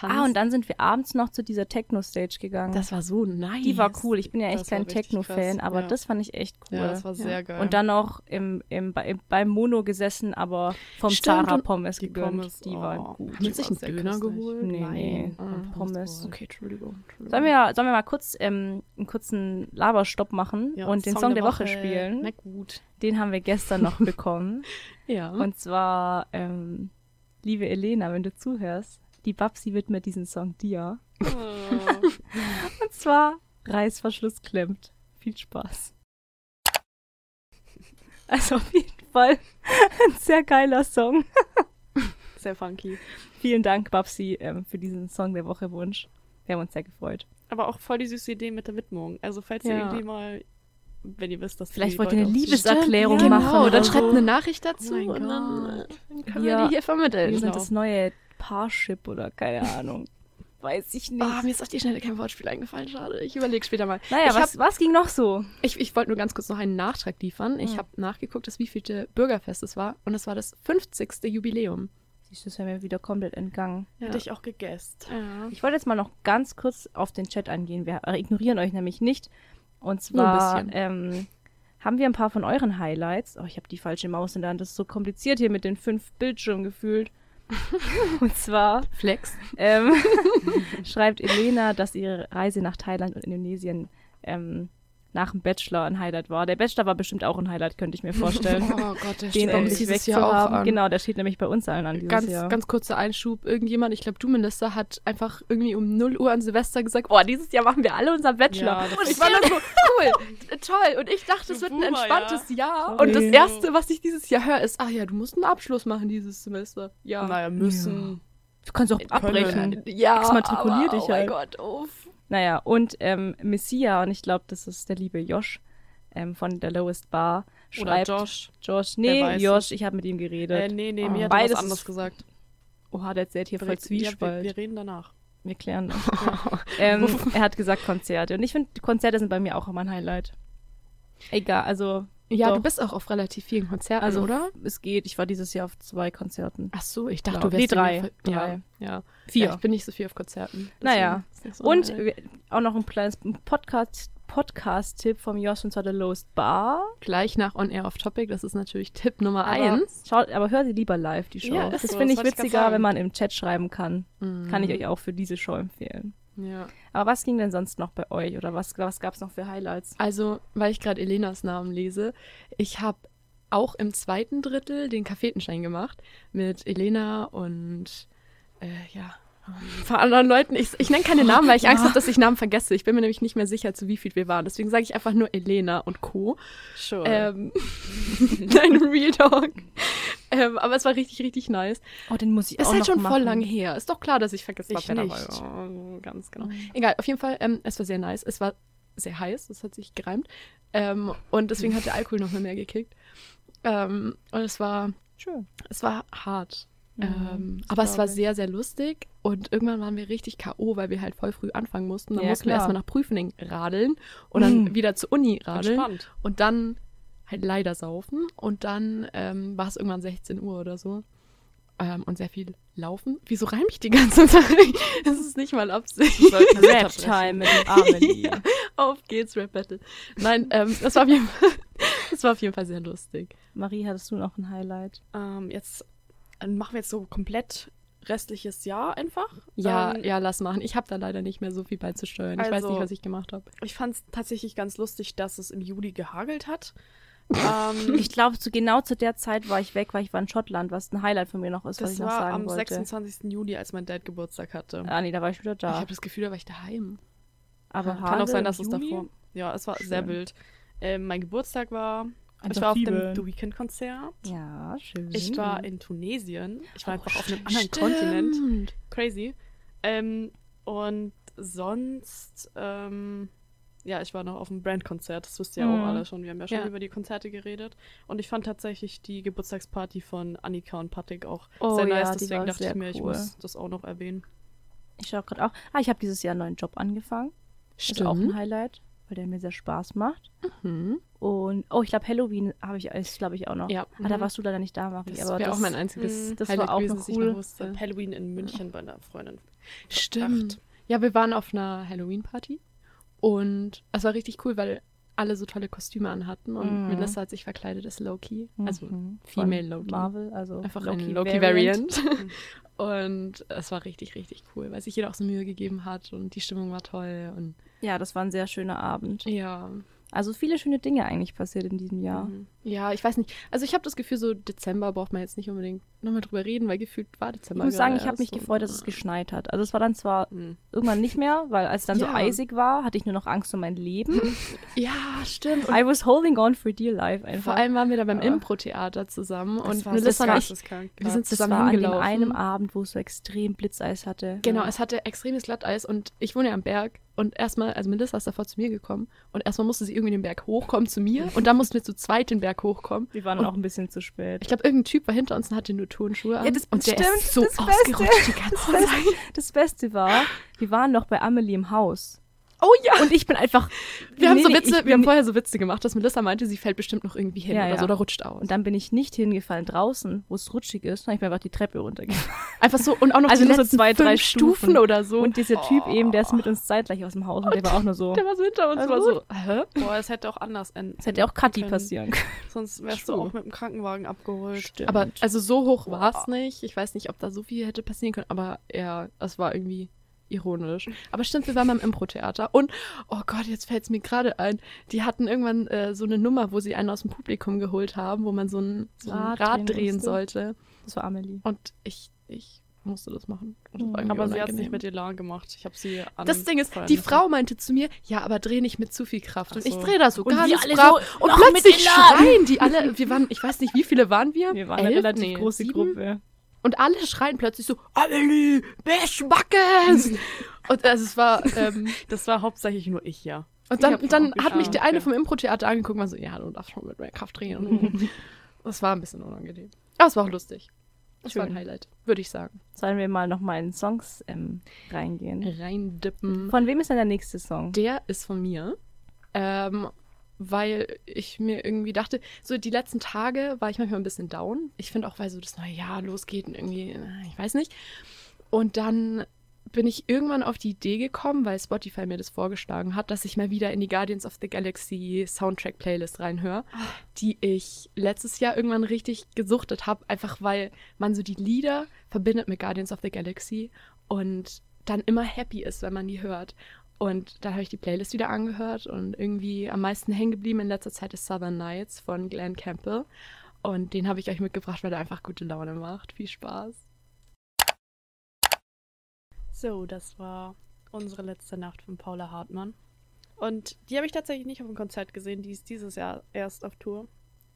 Speaker 2: rumgetanzt.
Speaker 1: Ah, und dann sind wir abends noch zu dieser Techno-Stage gegangen.
Speaker 2: das war so nice.
Speaker 1: die war cool. Ich bin ja echt
Speaker 3: Das war
Speaker 1: kein Techno-Fan, aber
Speaker 3: ja.
Speaker 1: das fand ich echt cool.
Speaker 3: Ja, das war
Speaker 2: Ja.
Speaker 3: sehr geil.
Speaker 1: Und dann noch im, im, bei, beim Mono gesessen, aber vom Zara Pommes
Speaker 3: die
Speaker 1: gegönnt.
Speaker 3: Pommes,
Speaker 1: die
Speaker 3: oh.
Speaker 1: waren gut.
Speaker 2: Haben wir sich
Speaker 3: war
Speaker 2: einen Döner
Speaker 3: köstlich.
Speaker 2: geholt?
Speaker 1: Nee, nee.
Speaker 2: Ah,
Speaker 1: Und Pommes.
Speaker 2: Okay, Entschuldigung. Entschuldigung.
Speaker 1: Sollen wir, sollen wir mal kurz ähm, einen kurzen Laberstopp machen
Speaker 3: Ja,
Speaker 1: und den Song, der, Woche, spielen?
Speaker 2: Na gut.
Speaker 1: Den haben wir gestern noch bekommen.
Speaker 2: Ja.
Speaker 1: Und zwar, ähm, liebe Elena, wenn du zuhörst, die Babsi widmet diesen Song dir.
Speaker 3: Oh.
Speaker 1: Und zwar Reißverschluss klemmt. Viel Spaß. Also auf jeden Fall ein sehr geiler Song.
Speaker 3: Sehr funky.
Speaker 1: Vielen Dank, Babsi, ähm, für diesen Song der Woche Wunsch. Wir haben uns sehr gefreut.
Speaker 3: Aber auch voll die süße Idee mit der Widmung. Also falls ihr
Speaker 2: Ja.
Speaker 3: irgendwie mal, wenn ihr wisst, dass
Speaker 1: Vielleicht
Speaker 3: die
Speaker 1: wollt ihr eine Liebeserklärung
Speaker 2: genau,
Speaker 1: machen oder
Speaker 2: dann
Speaker 1: so.
Speaker 2: schreibt eine Nachricht dazu
Speaker 3: Oh
Speaker 2: und dann, dann können
Speaker 1: Ja.
Speaker 2: wir die hier vermitteln.
Speaker 1: Wir sind
Speaker 3: Genau.
Speaker 1: das neue Parship oder keine Ahnung. Weiß ich nicht.
Speaker 2: Ah, mir ist auf die Schnelle kein Wortspiel eingefallen, schade. Ich überlege später mal.
Speaker 1: naja,
Speaker 2: ich
Speaker 1: was, was ging noch so?
Speaker 2: Ich, ich wollte nur ganz kurz noch einen Nachtrag liefern. Ich
Speaker 1: Mhm.
Speaker 2: habe nachgeguckt, das wievielte Bürgerfest es war. Und es war das 50. Jubiläum.
Speaker 1: Siehst du, das wäre mir wieder komplett entgangen.
Speaker 3: Hätte ich auch gegessen.
Speaker 2: Ja.
Speaker 1: Ich wollte jetzt mal noch ganz kurz auf den Chat eingehen. Wir ignorieren euch nämlich nicht. Und
Speaker 2: Nur ein
Speaker 1: zwar
Speaker 2: bisschen.
Speaker 1: ähm, haben wir ein paar von euren Highlights. Oh, ich habe die falsche Maus in der Hand. Das ist so kompliziert hier mit den fünf Bildschirmen gefühlt. und zwar
Speaker 2: Flex.
Speaker 1: ähm, schreibt Elena, dass ihre Reise nach Thailand und Indonesien ähm, nach dem Bachelor ein Highlight war. Der Bachelor war bestimmt auch ein Highlight, könnte ich mir vorstellen.
Speaker 2: Oh Gott, der
Speaker 1: den
Speaker 2: steht
Speaker 1: endlich
Speaker 2: dieses Jahr auch an.
Speaker 1: Genau, der steht nämlich bei uns allen an dieses
Speaker 2: Ganz,
Speaker 1: Jahr.
Speaker 2: ganz kurzer Einschub. Irgendjemand, ich glaube du Minister, hat einfach irgendwie um 0 Uhr an Silvester gesagt, oh, dieses Jahr machen wir alle unser Bachelor.
Speaker 3: Ja,
Speaker 2: und ich war dann so, cool, toll. Und ich dachte, es wird ein entspanntes Jahr.
Speaker 1: Sorry.
Speaker 2: Und das Erste, was ich dieses Jahr höre, ist, ach ja, du musst einen Abschluss machen dieses Semester. Ja.
Speaker 3: Naja, müssen.
Speaker 1: du kannst auch
Speaker 3: Können.
Speaker 1: abbrechen.
Speaker 2: Ja,
Speaker 1: Exmatrikulier
Speaker 2: aber,
Speaker 1: dich
Speaker 2: oh mein
Speaker 1: halt.
Speaker 2: Gott, uff.
Speaker 1: Naja, und ähm, Messia, und ich glaube, das ist der liebe Josh ähm, von der Lowest Bar,
Speaker 3: Oder
Speaker 1: schreibt.
Speaker 3: Josh.
Speaker 1: Josh,
Speaker 3: Wer
Speaker 1: nee, Josh, ich habe mit ihm geredet.
Speaker 3: Äh, nee, nee,
Speaker 2: Oh.
Speaker 3: mir hat er
Speaker 1: Beides
Speaker 3: was anderes gesagt.
Speaker 1: Oha, der erzählt hier voll
Speaker 3: Ja, wir,
Speaker 1: Zwiespalt.
Speaker 3: wir reden danach.
Speaker 1: wir klären das. ähm, er hat gesagt Konzerte. Und ich finde, Konzerte sind bei mir auch immer ein Highlight. Egal, also.
Speaker 2: Ja,
Speaker 1: doch.
Speaker 2: du bist auch auf relativ vielen Konzerten,
Speaker 1: also,
Speaker 2: oder?
Speaker 1: Es geht. Ich war dieses Jahr auf zwei Konzerten.
Speaker 2: Ach so, ich dachte,
Speaker 1: Glaub-
Speaker 2: du wärst
Speaker 1: nee, drei.
Speaker 2: irgendwie- Ja,
Speaker 1: Drei.
Speaker 2: ja.
Speaker 1: Vier.
Speaker 2: Ja, ich bin nicht so viel auf Konzerten.
Speaker 1: Naja.
Speaker 2: So
Speaker 1: Und
Speaker 2: ein-
Speaker 1: wir- auch noch ein kleines Podcast- Podcast-Tipp vom Josh und zwar der Lowest Bar.
Speaker 2: gleich nach On Air Off Topic, das ist natürlich Tipp Nummer
Speaker 1: Aber,
Speaker 2: eins.
Speaker 1: schaut, aber hör sie lieber live, die Show.
Speaker 2: Ja, ist
Speaker 1: das
Speaker 3: so,
Speaker 1: finde ich
Speaker 3: das ich
Speaker 1: witziger,
Speaker 3: sagen.
Speaker 1: wenn man im Chat schreiben kann.
Speaker 2: Mhm.
Speaker 1: Kann ich euch auch für diese Show empfehlen.
Speaker 2: Ja.
Speaker 1: Aber was ging denn sonst noch bei euch? Oder was, was gab es noch für Highlights?
Speaker 2: Also, weil ich gerade Elenas Namen lese, ich habe auch im zweiten Drittel den Kaffeetenschein gemacht mit Elena und äh, ja, paar anderen Leuten. Ich, ich nenne keine Namen, weil ich Angst habe, dass ich Namen vergesse. Ich bin mir nämlich nicht mehr sicher, zu wie viel wir waren. Deswegen sage ich einfach nur Elena und Co.
Speaker 3: Sure.
Speaker 2: Ähm, Nein, Real Talk. Ähm, aber es war richtig, richtig nice.
Speaker 1: Oh, den muss ich
Speaker 2: Ist
Speaker 1: auch
Speaker 2: halt
Speaker 1: noch
Speaker 2: schon
Speaker 1: machen.
Speaker 2: voll lang her. Ist doch klar, dass ich vergesse,
Speaker 3: Ich
Speaker 2: wer dabei
Speaker 3: nicht.
Speaker 2: war. ganz, genau.
Speaker 1: Mhm.
Speaker 2: Egal, auf jeden Fall, ähm, es war sehr nice. Es war sehr heiß, das hat sich gereimt. Ähm, und deswegen hat der Alkohol noch mal mehr gekickt. Ähm, und es war,
Speaker 1: Schön.
Speaker 2: es war hart. Ähm,
Speaker 1: Mhm, das
Speaker 2: aber es war
Speaker 1: ich.
Speaker 2: sehr, sehr lustig. Und irgendwann waren wir richtig K.O., weil wir halt voll früh anfangen mussten. Dann
Speaker 1: Ja,
Speaker 2: mussten wir
Speaker 1: klar.
Speaker 2: erstmal nach Prüfening radeln und dann
Speaker 1: Mhm.
Speaker 2: wieder zur Uni radeln.
Speaker 3: Entspannt.
Speaker 2: Und dann halt leider saufen. Und dann ähm, war es irgendwann 16 Uhr oder so. Ähm, und sehr viel laufen. Wieso reime ich die ganze Zeit? Das ist nicht mal Absicht.
Speaker 1: Rap-Time mit dem Amelie.
Speaker 2: Ja. Auf geht's, Rap Battle. Nein, ähm, das, war auf jeden Fall, das war auf jeden Fall sehr lustig.
Speaker 1: Marie, hattest du noch ein Highlight?
Speaker 3: Ähm, jetzt machen wir jetzt so komplett restliches Jahr einfach.
Speaker 2: Ja,
Speaker 3: ähm,
Speaker 2: ja, lass machen. Ich habe da leider nicht mehr so viel beizusteuern. Ich weiß
Speaker 3: Also-
Speaker 2: nicht, was ich gemacht habe.
Speaker 3: Ich fand es tatsächlich ganz lustig, dass es im Juli gehagelt hat. ähm,
Speaker 1: Ich glaube, zu, genau zu der Zeit war ich weg, weil ich war in Schottland, was ein Highlight von mir noch ist, was
Speaker 3: das
Speaker 1: ich noch
Speaker 3: war
Speaker 1: sagen
Speaker 3: am
Speaker 1: wollte.
Speaker 3: 26. Juli, als mein Dad Geburtstag hatte.
Speaker 1: Ah, nee, da war ich wieder
Speaker 2: Ich
Speaker 1: da.
Speaker 2: habe das Gefühl, da war ich daheim.
Speaker 1: Aber
Speaker 3: Kann auch
Speaker 1: Hagel
Speaker 3: sein,
Speaker 1: im
Speaker 3: dass es davor. Ja, es war sehr
Speaker 1: Schön.
Speaker 3: wild. Ähm, mein Geburtstag war. Ich war auf dem. The Weekend-Konzert.
Speaker 1: Ja, schön.
Speaker 3: Ich war in Tunesien. Ich war einfach auf einem anderen
Speaker 2: Stimmt.
Speaker 3: Kontinent. Crazy. Ähm, und sonst, ähm, ja, ich war noch auf dem Brand-Konzert. Das wisst ihr ja
Speaker 1: Mhm.
Speaker 3: auch alle schon. Wir haben ja schon
Speaker 2: Ja.
Speaker 3: über die Konzerte geredet. Und ich fand tatsächlich die Geburtstagsparty von Annika und Patrick auch
Speaker 1: Oh
Speaker 3: sehr nice. Deswegen dachte ich mir, ich
Speaker 1: cool.
Speaker 3: muss das auch noch erwähnen.
Speaker 1: Ich schaue gerade auch. Ah, ich habe dieses Jahr einen neuen Job angefangen. Das ist auch ein
Speaker 2: Stimmt.
Speaker 1: Highlight, weil der mir sehr Spaß macht.
Speaker 2: Mhm.
Speaker 1: Und, oh, ich glaube, Halloween habe ich, ist, glaube ich, auch noch.
Speaker 2: Ja.
Speaker 1: Ah, da
Speaker 3: Mhm.
Speaker 1: warst du leider nicht da, Marie.
Speaker 2: Das
Speaker 1: aber
Speaker 2: wäre auch mein einziges
Speaker 3: Mhm.
Speaker 1: das war
Speaker 2: Highlight
Speaker 1: auch
Speaker 2: gewesen,
Speaker 1: noch
Speaker 2: ich
Speaker 1: cool.
Speaker 2: noch
Speaker 3: Ich
Speaker 2: wusste.
Speaker 3: hab Halloween in München bei einer Freundin.
Speaker 2: Stimmt. Ja, wir waren auf einer Halloween-Party und es war richtig cool, weil alle so tolle Kostüme anhatten und
Speaker 1: Mhm.
Speaker 2: Melissa hat sich verkleidet als Loki. Also
Speaker 1: Mhm.
Speaker 2: Female
Speaker 1: Von
Speaker 2: Loki.
Speaker 1: Marvel, also
Speaker 2: einfach
Speaker 1: Loki
Speaker 2: ein Loki-Variant. und es war richtig, richtig cool, weil sich jeder auch so Mühe gegeben hat und die Stimmung war toll und
Speaker 1: Ja, das war ein sehr schöner Abend.
Speaker 2: ja.
Speaker 1: Also viele schöne Dinge eigentlich passiert in diesem Jahr.
Speaker 3: Mhm.
Speaker 2: Ja, ich weiß nicht. Also ich habe das Gefühl, so Dezember braucht man jetzt nicht unbedingt nochmal drüber reden, weil gefühlt war
Speaker 1: Ich
Speaker 2: Dezember
Speaker 1: muss sagen, ich habe mich gefreut, dass es geschneit hat. Also es war dann zwar
Speaker 3: Mhm.
Speaker 1: irgendwann nicht mehr, weil als es dann so
Speaker 2: Ja.
Speaker 1: eisig war, hatte ich nur noch Angst um mein Leben.
Speaker 2: Ja, stimmt. Und
Speaker 1: I was holding on for dear life einfach.
Speaker 2: vor allem waren wir da beim
Speaker 1: Aber-
Speaker 2: Impro-Theater zusammen und
Speaker 3: war
Speaker 2: Melissa
Speaker 1: so
Speaker 2: und ich, wir sind
Speaker 1: das
Speaker 2: zusammen
Speaker 1: war an dem
Speaker 2: hingelaufen.
Speaker 1: einem Abend, wo es so extrem Blitzeis hatte.
Speaker 2: Genau, es hatte extremes Glatteis und ich wohne ja am Berg und erstmal, also Melissa ist davor zu mir gekommen und erstmal musste sie irgendwie den Berg hochkommen zu mir und dann mussten wir zu zweit den Berg hochkommen.
Speaker 1: Wir waren
Speaker 2: Und-
Speaker 1: auch ein bisschen zu spät.
Speaker 2: Ich glaube, irgendein Typ war hinter uns und hatte nur Turnschuhe an.
Speaker 1: das
Speaker 2: und der
Speaker 1: stimmt,
Speaker 2: ist so
Speaker 1: das Beste.
Speaker 2: ausgerutscht die ganze
Speaker 1: Beste,
Speaker 2: Zeit.
Speaker 1: das Beste war, wir waren noch bei Amelie im Haus.
Speaker 2: Oh ja!
Speaker 1: Und ich bin einfach.
Speaker 2: Wir haben
Speaker 1: Nee,
Speaker 2: so
Speaker 1: nee,
Speaker 2: Witze, wir
Speaker 1: bin-
Speaker 2: haben vorher so Witze gemacht, dass Melissa meinte, sie fällt bestimmt noch irgendwie hin
Speaker 1: Ja,
Speaker 2: oder
Speaker 1: ja.
Speaker 2: so oder rutscht aus.
Speaker 1: Und dann bin ich nicht hingefallen draußen, wo es rutschig ist. Habe ich mir einfach die Treppe runtergefallen.
Speaker 2: Einfach so und auch noch
Speaker 1: Also so
Speaker 2: letzten
Speaker 1: zwei, drei
Speaker 2: Stufen
Speaker 1: Stufen.
Speaker 2: oder so.
Speaker 1: Und dieser Typ eben, der ist mit uns zeitgleich aus dem Haus und der war auch nur so.
Speaker 2: der war so hinter uns,
Speaker 1: Also
Speaker 2: war so, hä?
Speaker 3: Boah, es hätte auch anders enden.
Speaker 1: Das hätte auch Kathi passieren können.
Speaker 3: Sonst wärst du auch mit dem Krankenwagen abgeholt.
Speaker 1: Stimmt.
Speaker 2: Aber also so hoch war es nicht. Ich weiß nicht, ob da so viel hätte passieren können, aber ja, es war irgendwie ironisch. Aber stimmt, wir waren beim Impro-Theater und, oh Gott, jetzt fällt es mir gerade ein, die hatten irgendwann äh, so eine Nummer, wo sie einen aus dem Publikum geholt haben, wo man so ein, so ein
Speaker 1: Rad
Speaker 2: Rad,
Speaker 1: drehen
Speaker 2: sollte.
Speaker 1: Das war Amelie.
Speaker 2: Und ich, ich musste das machen. Und das
Speaker 1: Mhm.
Speaker 3: Aber sie hat es nicht mit Elan gemacht. Ich habe sie an.
Speaker 2: Das Ding ist,
Speaker 3: feuern
Speaker 2: die. Frau meinte zu mir, ja, aber dreh nicht mit zu viel Kraft. Und
Speaker 3: Ach
Speaker 2: ich
Speaker 3: so.
Speaker 2: drehe da so
Speaker 1: Und alle
Speaker 2: brav.
Speaker 1: so,
Speaker 2: und plötzlich schreien die alle, wir waren, ich weiß nicht, wie viele waren wir?
Speaker 1: Wir waren
Speaker 2: Elf?
Speaker 1: eine relativ
Speaker 2: Nee,
Speaker 1: große
Speaker 2: sieben?
Speaker 1: Gruppe.
Speaker 2: Und alle schreien plötzlich so, Amelie, Beschmackes! und also es war, ähm,
Speaker 3: Das war hauptsächlich nur ich, ja.
Speaker 2: und dann, dann hat mich der eine vom Impro-Theater angeguckt und war so, ja, du darfst schon mit mehr Kraft drehen. Und das war ein bisschen unangenehm. Aber es war auch lustig. Das war ein
Speaker 1: Schön.
Speaker 2: Highlight, würde ich sagen.
Speaker 1: Sollen wir mal noch mal in Songs ähm, reingehen?
Speaker 2: Reindippen.
Speaker 1: Von wem ist denn der nächste Song?
Speaker 2: Der ist von mir. Ähm, weil ich mir irgendwie dachte, so die letzten Tage war ich manchmal ein bisschen down. Ich finde auch, weil so das neue Jahr losgeht und irgendwie, äh, ich weiß nicht. Und dann bin ich irgendwann auf die Idee gekommen, weil Spotify mir das vorgeschlagen hat, dass ich mal wieder in die Guardians of the Galaxy Soundtrack Playlist reinhöre, die ich letztes Jahr irgendwann richtig gesuchtet habe, einfach weil man so die Lieder verbindet mit Guardians of the Galaxy und dann immer happy ist, wenn man die hört. Und dann habe ich die Playlist wieder angehört und irgendwie am meisten hängen geblieben in letzter Zeit ist Southern Nights von Glenn Campbell. Und den habe ich euch mitgebracht, weil er einfach gute Laune macht. Viel Spaß.
Speaker 3: So, das war unsere letzte Nacht von Paula Hartmann. Und die habe ich tatsächlich nicht auf dem Konzert gesehen. Die ist dieses Jahr erst auf Tour.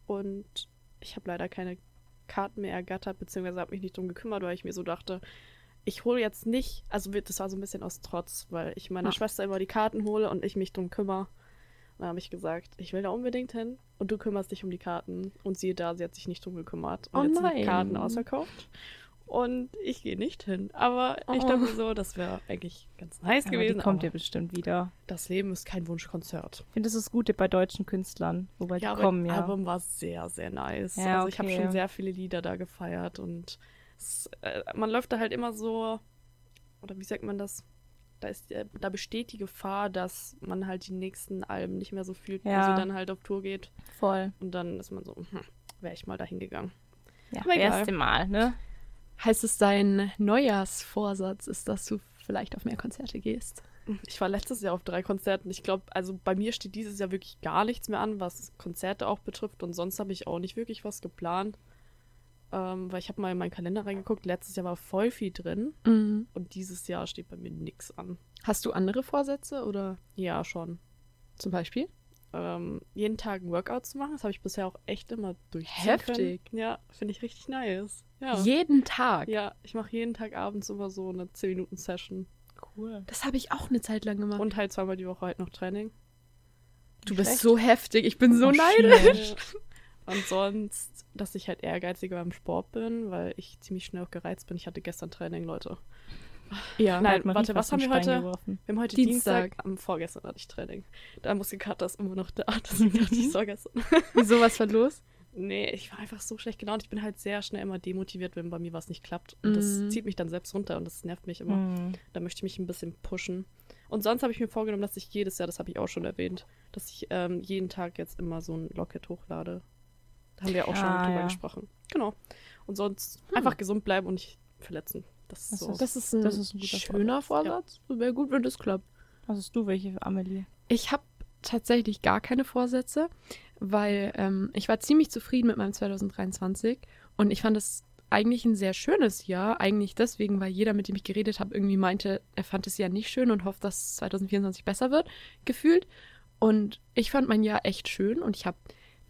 Speaker 3: Und ich habe leider keine Karten mehr ergattert, beziehungsweise habe mich nicht drum gekümmert, weil ich mir so dachte, ich hole jetzt nicht, also das war so ein bisschen aus Trotz, weil ich meiner
Speaker 2: Ah.
Speaker 3: Schwester immer die Karten hole und ich mich drum kümmere. Dann habe ich gesagt, ich will da unbedingt hin und du kümmerst dich um die Karten. Und siehe da, sie hat sich nicht drum gekümmert. Und
Speaker 2: Oh
Speaker 3: jetzt sind die
Speaker 2: nein.
Speaker 3: Karten ausverkauft. Und ich gehe nicht hin. Aber ich
Speaker 2: Oh.
Speaker 3: dachte mir so, das wäre eigentlich ganz nice
Speaker 1: Aber
Speaker 3: gewesen.
Speaker 1: die kommt ja bestimmt wieder.
Speaker 3: das Leben ist kein Wunschkonzert.
Speaker 1: Ich finde, das ist das Gute bei deutschen Künstlern, wobei die
Speaker 3: Ja, aber
Speaker 1: kommen,
Speaker 3: das
Speaker 1: ja.
Speaker 3: Album war sehr, sehr nice.
Speaker 1: Ja,
Speaker 3: also ich habe
Speaker 1: okay.
Speaker 3: schon sehr viele Lieder da gefeiert und es, äh, man läuft da halt immer so, oder wie sagt man das? Da, ist, äh, da besteht die Gefahr, dass man halt die nächsten Alben nicht mehr so fühlt,
Speaker 1: Ja.
Speaker 3: wo sie dann halt auf Tour geht.
Speaker 1: Voll.
Speaker 3: Und dann ist man so, hm, wäre ich mal da hingegangen.
Speaker 1: Ja,
Speaker 3: Aber egal.
Speaker 1: erste Mal, ne?
Speaker 2: Heißt es, dein Neujahrsvorsatz ist, dass du vielleicht auf mehr Konzerte gehst?
Speaker 3: Ich war letztes Jahr auf drei Konzerten. Ich glaube, also bei mir steht dieses Jahr wirklich gar nichts mehr an, was Konzerte auch betrifft. Und sonst habe ich auch nicht wirklich was geplant. Ähm, weil ich habe mal in meinen Kalender reingeguckt. Letztes Jahr war voll viel drin.
Speaker 2: Mhm.
Speaker 3: Und dieses Jahr steht bei mir nichts an.
Speaker 2: Hast du andere Vorsätze oder
Speaker 3: Ja, schon.
Speaker 2: zum Beispiel?
Speaker 3: Ähm, jeden Tag ein Workout zu machen, das habe ich bisher auch echt immer durchziehen
Speaker 2: Heftig.
Speaker 3: Können. Ja, finde ich richtig nice. Ja.
Speaker 2: Jeden Tag.
Speaker 3: ja, ich mache jeden Tag abends immer so eine 10-Minuten-Session.
Speaker 1: Cool.
Speaker 2: Das habe ich auch eine Zeit lang gemacht.
Speaker 3: Und halt zweimal die Woche halt noch Training.
Speaker 2: du bist
Speaker 1: schlecht.
Speaker 2: so heftig. Ich bin so
Speaker 1: Oh,
Speaker 2: neidisch.
Speaker 3: Und sonst, dass ich halt ehrgeiziger beim Sport bin, weil ich ziemlich schnell auch gereizt bin. Ich hatte gestern Training, Leute.
Speaker 2: Ja.
Speaker 3: Nein, warte, was haben wir heute?
Speaker 1: Geworfen.
Speaker 3: Wir haben heute
Speaker 2: Dienstag.
Speaker 3: Dienstag. Am vorgestern hatte ich Training. Der Muskelkater ist immer noch da. Deswegen dachte ich, es war gestern.
Speaker 2: Wieso was war los?
Speaker 3: Nee, ich war einfach so schlecht gelaunt. Ich bin halt sehr schnell immer demotiviert, wenn bei mir was nicht klappt. Und das
Speaker 2: Mhm.
Speaker 3: zieht mich dann selbst runter und das nervt mich immer.
Speaker 1: Mhm.
Speaker 3: Da möchte ich mich ein bisschen pushen. Und sonst habe ich mir vorgenommen, dass ich jedes Jahr, das habe ich auch schon erwähnt, dass ich ähm, jeden Tag jetzt immer so ein Locket hochlade. Haben wir auch schon
Speaker 1: Ah,
Speaker 3: drüber
Speaker 1: ja.
Speaker 3: gesprochen. Genau. Und sonst
Speaker 2: Hm.
Speaker 3: einfach gesund bleiben und nicht verletzen. Das ist
Speaker 1: Das
Speaker 3: so.
Speaker 1: ist-
Speaker 2: Das ist ein,
Speaker 1: Das ist ein guter
Speaker 2: schöner Vorsatz. Wäre gut, wenn das klappt.
Speaker 1: Was hast du welche, Amelie?
Speaker 2: Ich habe tatsächlich gar keine Vorsätze, weil ähm, ich war ziemlich zufrieden mit meinem 2023 und ich fand es eigentlich ein sehr schönes Jahr. Eigentlich deswegen, weil jeder, mit dem ich geredet habe, irgendwie meinte, er fand es ja nicht schön und hofft, dass 2024 besser wird, gefühlt. Und ich fand mein Jahr echt schön und ich habe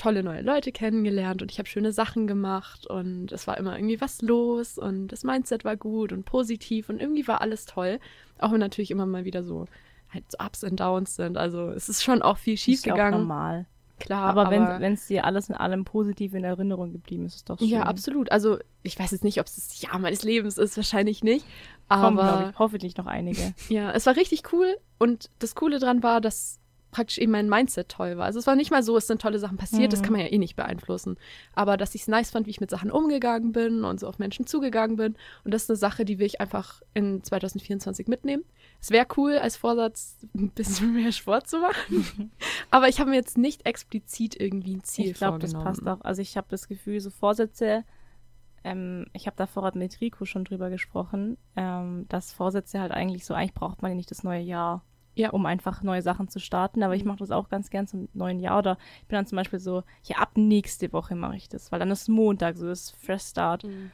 Speaker 2: tolle neue Leute kennengelernt und ich habe schöne Sachen gemacht und es war immer irgendwie was los und das Mindset war gut und positiv und irgendwie war alles toll. Auch wenn natürlich immer mal wieder so halt so Ups und Downs sind. Also es ist schon auch viel schief
Speaker 1: Ist ja
Speaker 2: gegangen.
Speaker 1: normal.
Speaker 2: Klar,
Speaker 1: Aber, wenn es dir alles in allem positiv in Erinnerung geblieben ist, ist doch schön.
Speaker 2: ja, absolut. Also ich weiß jetzt nicht, ob es das Jahr meines Lebens ist, wahrscheinlich nicht.
Speaker 1: Kommen,
Speaker 2: Aber
Speaker 1: glaub ich, hoffentlich noch einige.
Speaker 2: ja, es war richtig cool und das Coole dran war, dass praktisch eben mein Mindset toll war. Also es war nicht mal so, es sind tolle Sachen passiert, das
Speaker 1: Mhm.
Speaker 2: kann man ja eh nicht beeinflussen. Aber dass ich es nice fand, wie ich mit Sachen umgegangen bin und so auf Menschen zugegangen bin. Und das ist eine Sache, die will ich einfach in 2024 mitnehmen. Es wäre cool, als Vorsatz ein bisschen mehr Sport zu machen. Aber ich habe mir jetzt nicht explizit irgendwie ein Ziel
Speaker 1: ich glaube, das
Speaker 2: vorgenommen.
Speaker 1: passt auch. Also ich habe das Gefühl, so Vorsätze, ähm, ich habe da vorher mit Rico schon drüber gesprochen, ähm, dass Vorsätze halt eigentlich so, eigentlich braucht man ja nicht das neue Jahr,
Speaker 2: Ja.
Speaker 1: um einfach neue Sachen zu starten. Aber ich
Speaker 3: Mhm.
Speaker 1: mache das auch ganz gern zum neuen Jahr. Oder ich bin dann zum Beispiel so, ja, ab nächste Woche mache ich das, weil dann ist Montag, so ist Fresh Start.
Speaker 3: Mhm.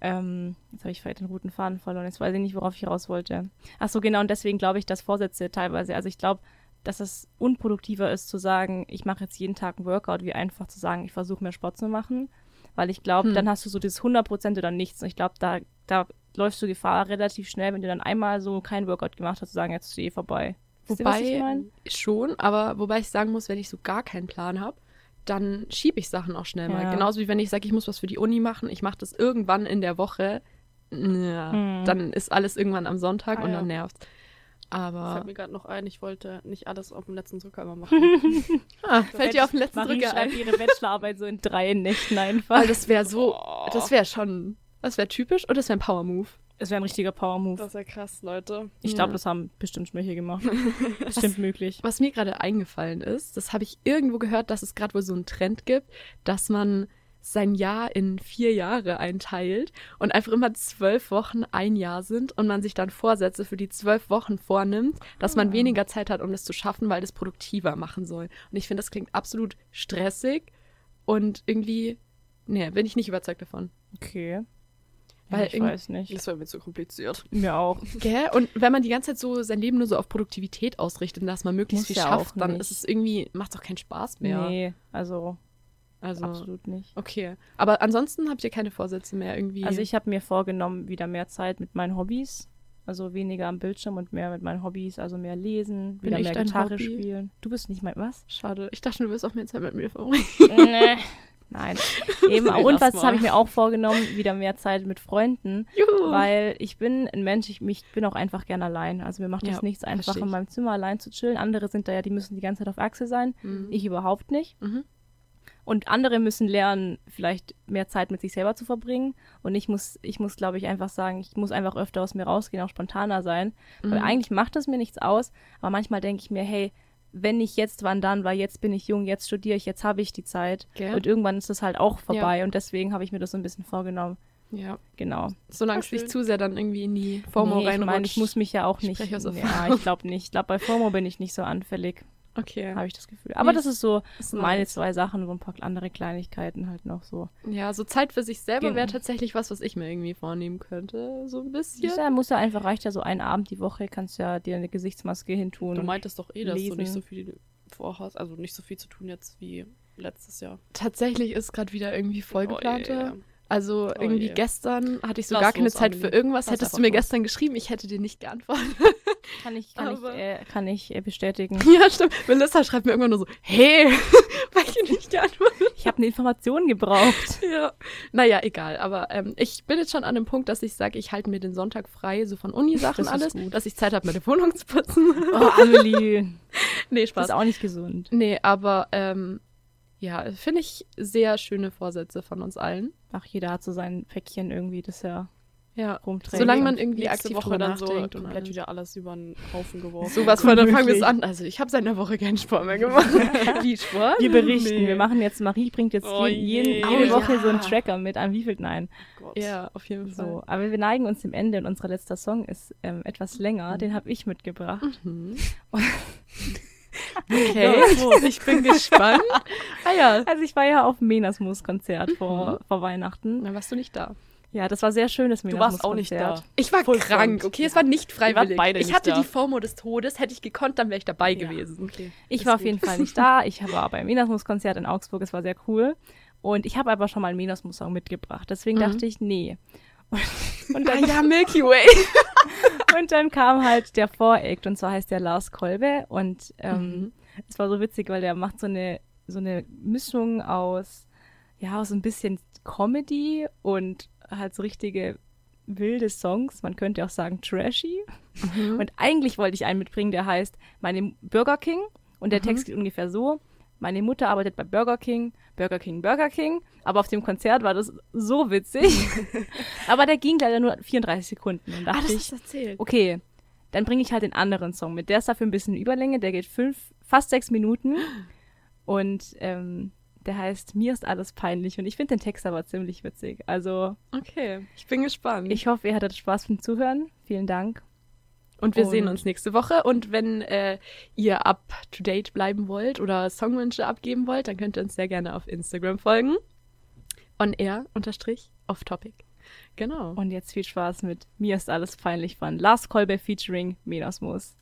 Speaker 1: Ähm, jetzt habe ich vielleicht den roten Faden verloren. Jetzt weiß ich nicht, worauf ich raus wollte. Ach so, genau. Und deswegen glaube ich, dass Vorsätze teilweise, also ich glaube, dass es unproduktiver ist zu sagen, ich mache jetzt jeden Tag ein Workout, wie einfach zu sagen, ich versuche mehr Sport zu machen. Weil ich glaube,
Speaker 2: Hm.
Speaker 1: dann hast du so dieses 100% oder nichts. Und ich glaube, da, da läufst du Gefahr relativ schnell, wenn du dann einmal so kein Workout gemacht hast, zu sagen, jetzt ist eh vorbei. Wisst ihr, was ich
Speaker 2: Wobei,
Speaker 1: mein?
Speaker 2: schon, aber wobei ich sagen muss, wenn ich so gar keinen Plan habe, dann schiebe ich Sachen auch schnell mal.
Speaker 1: Ja.
Speaker 2: Genauso wie wenn ich sage, ich muss was für die Uni machen, ich mache das irgendwann in der Woche, ja,
Speaker 1: Hm.
Speaker 2: dann ist alles irgendwann am Sonntag
Speaker 3: Ah,
Speaker 2: und
Speaker 3: ja.
Speaker 2: dann nervt
Speaker 3: Das
Speaker 2: Aber
Speaker 3: fällt mir gerade noch ein, ich wollte nicht alles auf dem letzten Drücker immer machen.
Speaker 2: ah, fällt dir auf den letzten
Speaker 1: Marie
Speaker 2: Drücker ein.
Speaker 1: schreibt ihre Bachelorarbeit so in drei Nächten einfach.
Speaker 2: Weil das wäre so,
Speaker 3: Oh.
Speaker 2: das wäre schon, das wäre typisch und das wäre ein Power-Move.
Speaker 1: Es wäre ein richtiger Power-Move.
Speaker 3: Das ist ja krass, Leute.
Speaker 1: Ich glaube,
Speaker 2: Ja.
Speaker 1: das haben bestimmt welche gemacht. Bestimmt möglich.
Speaker 2: Was mir gerade eingefallen ist, das habe ich irgendwo gehört, dass es gerade wohl so einen Trend gibt, dass man sein Jahr in vier Jahre einteilt und einfach immer zwölf Wochen ein Jahr sind und man sich dann Vorsätze für die zwölf Wochen vornimmt, dass man
Speaker 1: Ah.
Speaker 2: weniger Zeit hat, um das zu schaffen, weil das produktiver machen soll. Und ich finde, das klingt absolut stressig und irgendwie, nee, bin ich nicht überzeugt davon.
Speaker 1: Okay.
Speaker 2: Weil
Speaker 1: ich weiß nicht.
Speaker 3: Das wäre mir zu kompliziert.
Speaker 1: Mir auch.
Speaker 2: Gell? Und wenn man die ganze Zeit so sein Leben nur so auf Produktivität ausrichtet und dass man möglichst
Speaker 1: Muss
Speaker 2: viel
Speaker 1: ja
Speaker 2: schafft,
Speaker 1: auch
Speaker 2: dann ist es irgendwie, macht doch keinen Spaß mehr.
Speaker 1: Nee, also.
Speaker 2: Also,
Speaker 1: Absolut nicht.
Speaker 2: okay. Aber ansonsten habt ihr keine Vorsätze mehr irgendwie?
Speaker 1: Also ich habe mir vorgenommen, wieder mehr Zeit mit meinen Hobbys. Also weniger am Bildschirm und mehr mit meinen Hobbys, also mehr lesen,
Speaker 2: Bin
Speaker 1: wieder mehr Gitarre
Speaker 2: Hobby?
Speaker 1: spielen. Du bist nicht mein was?
Speaker 2: Schade. Ich dachte, du wirst auch mehr Zeit mit mir verbringen.
Speaker 1: nee. Nein. Eben, und was habe ich mir auch vorgenommen, wieder mehr Zeit mit Freunden,
Speaker 2: Juhu.
Speaker 1: weil ich bin ein Mensch, ich mich, bin auch einfach gern allein. Also mir macht
Speaker 2: Ja,
Speaker 1: es nichts, einfach in meinem Zimmer allein zu chillen. Andere sind da ja, die müssen die ganze Zeit auf Achse sein.
Speaker 2: Mhm.
Speaker 1: Ich überhaupt nicht.
Speaker 2: Mhm.
Speaker 1: Und andere müssen lernen, vielleicht mehr Zeit mit sich selber zu verbringen. Und ich muss, ich muss, glaube ich, einfach sagen, ich muss einfach öfter aus mir rausgehen, auch spontaner sein. Weil
Speaker 2: Mhm.
Speaker 1: eigentlich macht es mir nichts aus, aber manchmal denke ich mir, hey, wenn nicht jetzt, wann dann? Weil jetzt bin ich jung, jetzt studiere ich, jetzt habe ich die Zeit.
Speaker 2: Gell?
Speaker 1: Und irgendwann ist das halt auch vorbei. Und deswegen habe ich mir das so ein bisschen vorgenommen.
Speaker 2: Ja.
Speaker 1: Genau.
Speaker 2: Solange es nicht zu sehr dann irgendwie in die FOMO
Speaker 1: nee, ich
Speaker 2: reinrutscht.
Speaker 1: meine, ich muss mich ja auch
Speaker 2: Ich
Speaker 1: nicht. Ja, ich glaube nicht. Ich glaube, bei FOMO bin ich nicht so anfällig,
Speaker 2: Okay.
Speaker 1: habe ich das Gefühl. Aber
Speaker 2: Nee,
Speaker 1: das ist so
Speaker 2: ist
Speaker 1: meine
Speaker 2: nice.
Speaker 1: zwei Sachen, so ein paar andere Kleinigkeiten halt noch so.
Speaker 2: Ja, so Zeit für sich selber
Speaker 1: Genau.
Speaker 2: wäre tatsächlich was, was ich mir irgendwie vornehmen könnte. So ein bisschen.
Speaker 1: Ja, muss ja einfach, reicht ja so ein Abend die Woche, kannst ja dir eine Gesichtsmaske hintun.
Speaker 2: Du meintest doch eh, dass du nicht
Speaker 1: lesen.
Speaker 2: so viel vorhast, also nicht so viel zu tun jetzt wie letztes Jahr. Tatsächlich ist gerade wieder irgendwie vollgeplante.
Speaker 1: Oh
Speaker 2: Also
Speaker 1: Oh
Speaker 2: irgendwie
Speaker 1: je.
Speaker 2: gestern hatte ich so
Speaker 1: Lass
Speaker 2: gar keine
Speaker 1: los,
Speaker 2: Zeit für
Speaker 1: Amelie.
Speaker 2: irgendwas.
Speaker 1: Lass
Speaker 2: Hättest du mir
Speaker 1: los.
Speaker 2: gestern geschrieben, ich hätte dir nicht geantwortet.
Speaker 1: Kann ich, kann
Speaker 2: Aber-
Speaker 1: ich, äh, kann ich äh, bestätigen.
Speaker 2: ja, stimmt. Melissa schreibt mir irgendwann nur so, hey, weil ich nicht geantwortet
Speaker 1: Ich habe eine Information gebraucht.
Speaker 2: Ja, naja, egal. Aber ähm, ich bin jetzt schon an dem Punkt, dass ich sage, ich halte mir den Sonntag frei, so von Uni-Sachen
Speaker 1: Das
Speaker 2: alles,
Speaker 1: gut.
Speaker 2: dass ich Zeit habe, meine Wohnung zu putzen.
Speaker 1: Oh, Amelie.
Speaker 2: nee,
Speaker 1: Das
Speaker 2: Spaß.
Speaker 1: ist auch nicht gesund.
Speaker 2: Nee, aber ähm, ja, finde ich sehr schöne Vorsätze von uns allen.
Speaker 1: Ach, jeder hat so sein Päckchen irgendwie, das er
Speaker 2: Ja,
Speaker 1: rumträgt.
Speaker 2: solange man irgendwie
Speaker 1: nächste
Speaker 2: aktiv
Speaker 1: Woche dann so komplett
Speaker 2: alles.
Speaker 1: wieder-
Speaker 2: alles über den Haufen geworfen.
Speaker 1: Sowas
Speaker 2: Sowas von, dann fangen wir es an. Also ich habe seit einer Woche keinen Sport mehr gemacht. Wie Sport?
Speaker 1: Wir berichten.
Speaker 2: Nee.
Speaker 1: Wir machen jetzt, Marie bringt jetzt
Speaker 2: Oh
Speaker 1: je, jeden,
Speaker 2: je.
Speaker 1: jede
Speaker 2: Oh
Speaker 1: Woche so einen
Speaker 2: ja.
Speaker 1: Tracker mit, an wie viel nein.
Speaker 2: Ja, auf jeden Fall.
Speaker 1: So, aber wir neigen uns dem Ende und unser letzter Song ist ähm, etwas länger. Den habe ich mitgebracht.
Speaker 2: Mhm. Okay, ich bin gespannt. Ah ja,
Speaker 1: Also ich war ja auf dem Menasmus-Konzert vor, vor Weihnachten.
Speaker 2: dann warst du nicht da.
Speaker 1: Ja, das war sehr schönes
Speaker 3: Du warst auch nicht da.
Speaker 2: Ich war
Speaker 3: Voll
Speaker 2: krank,
Speaker 3: front.
Speaker 2: okay? Es war nicht freiwillig.
Speaker 3: beide
Speaker 2: ich hatte die FOMO des Todes. Hätte ich gekonnt, dann wäre ich dabei gewesen.
Speaker 3: Okay.
Speaker 1: Ich
Speaker 2: Ist
Speaker 1: war auf jeden Fall nicht da. Ich war beim Menasmus-Konzert in Augsburg. Es war sehr cool. Und ich habe aber schon mal einen Menasmus-Song mitgebracht. Deswegen
Speaker 2: Mhm.
Speaker 1: dachte ich, nee. Und, und,
Speaker 2: Ah
Speaker 1: dann,
Speaker 2: ja, Milky Way.
Speaker 1: und dann kam halt der Voract. Und zwar heißt der Lars Kolbe. Und ähm,
Speaker 2: Mhm.
Speaker 1: es war so witzig, weil der macht so eine, so eine Mischung aus, ja, aus ein bisschen Comedy und halt so richtige wilde Songs. Man könnte auch sagen trashy.
Speaker 2: Mhm.
Speaker 1: Und eigentlich wollte ich einen mitbringen, der heißt meine Burger King. Und der
Speaker 2: Mhm.
Speaker 1: Text geht ungefähr so. Meine Mutter arbeitet bei Burger King, Burger King, Burger King. Aber auf dem Konzert war das so witzig. aber der ging leider nur 34 Sekunden. Und
Speaker 2: Ah,
Speaker 1: dachte
Speaker 2: das
Speaker 1: ich,
Speaker 2: hast du erzählt.
Speaker 1: okay, dann bringe ich halt den anderen Song mit. Der ist dafür ein bisschen Überlänge, der geht fünf, fast sechs Minuten. Und ähm, der heißt Mir ist alles peinlich. Und ich finde den Text aber ziemlich witzig. Also
Speaker 2: Okay, ich bin gespannt.
Speaker 1: ich hoffe, ihr hattet Spaß beim Zuhören. Vielen Dank.
Speaker 2: und wir sehen
Speaker 1: und-
Speaker 2: uns nächste Woche. Und wenn äh, ihr up to date bleiben wollt oder Songwünsche abgeben wollt, dann könnt ihr uns sehr gerne auf Instagram folgen. On air unterstrich off topic. Genau.
Speaker 1: Und jetzt viel Spaß mit Mir ist alles peinlich von Lars Kolbe featuring Menosmus.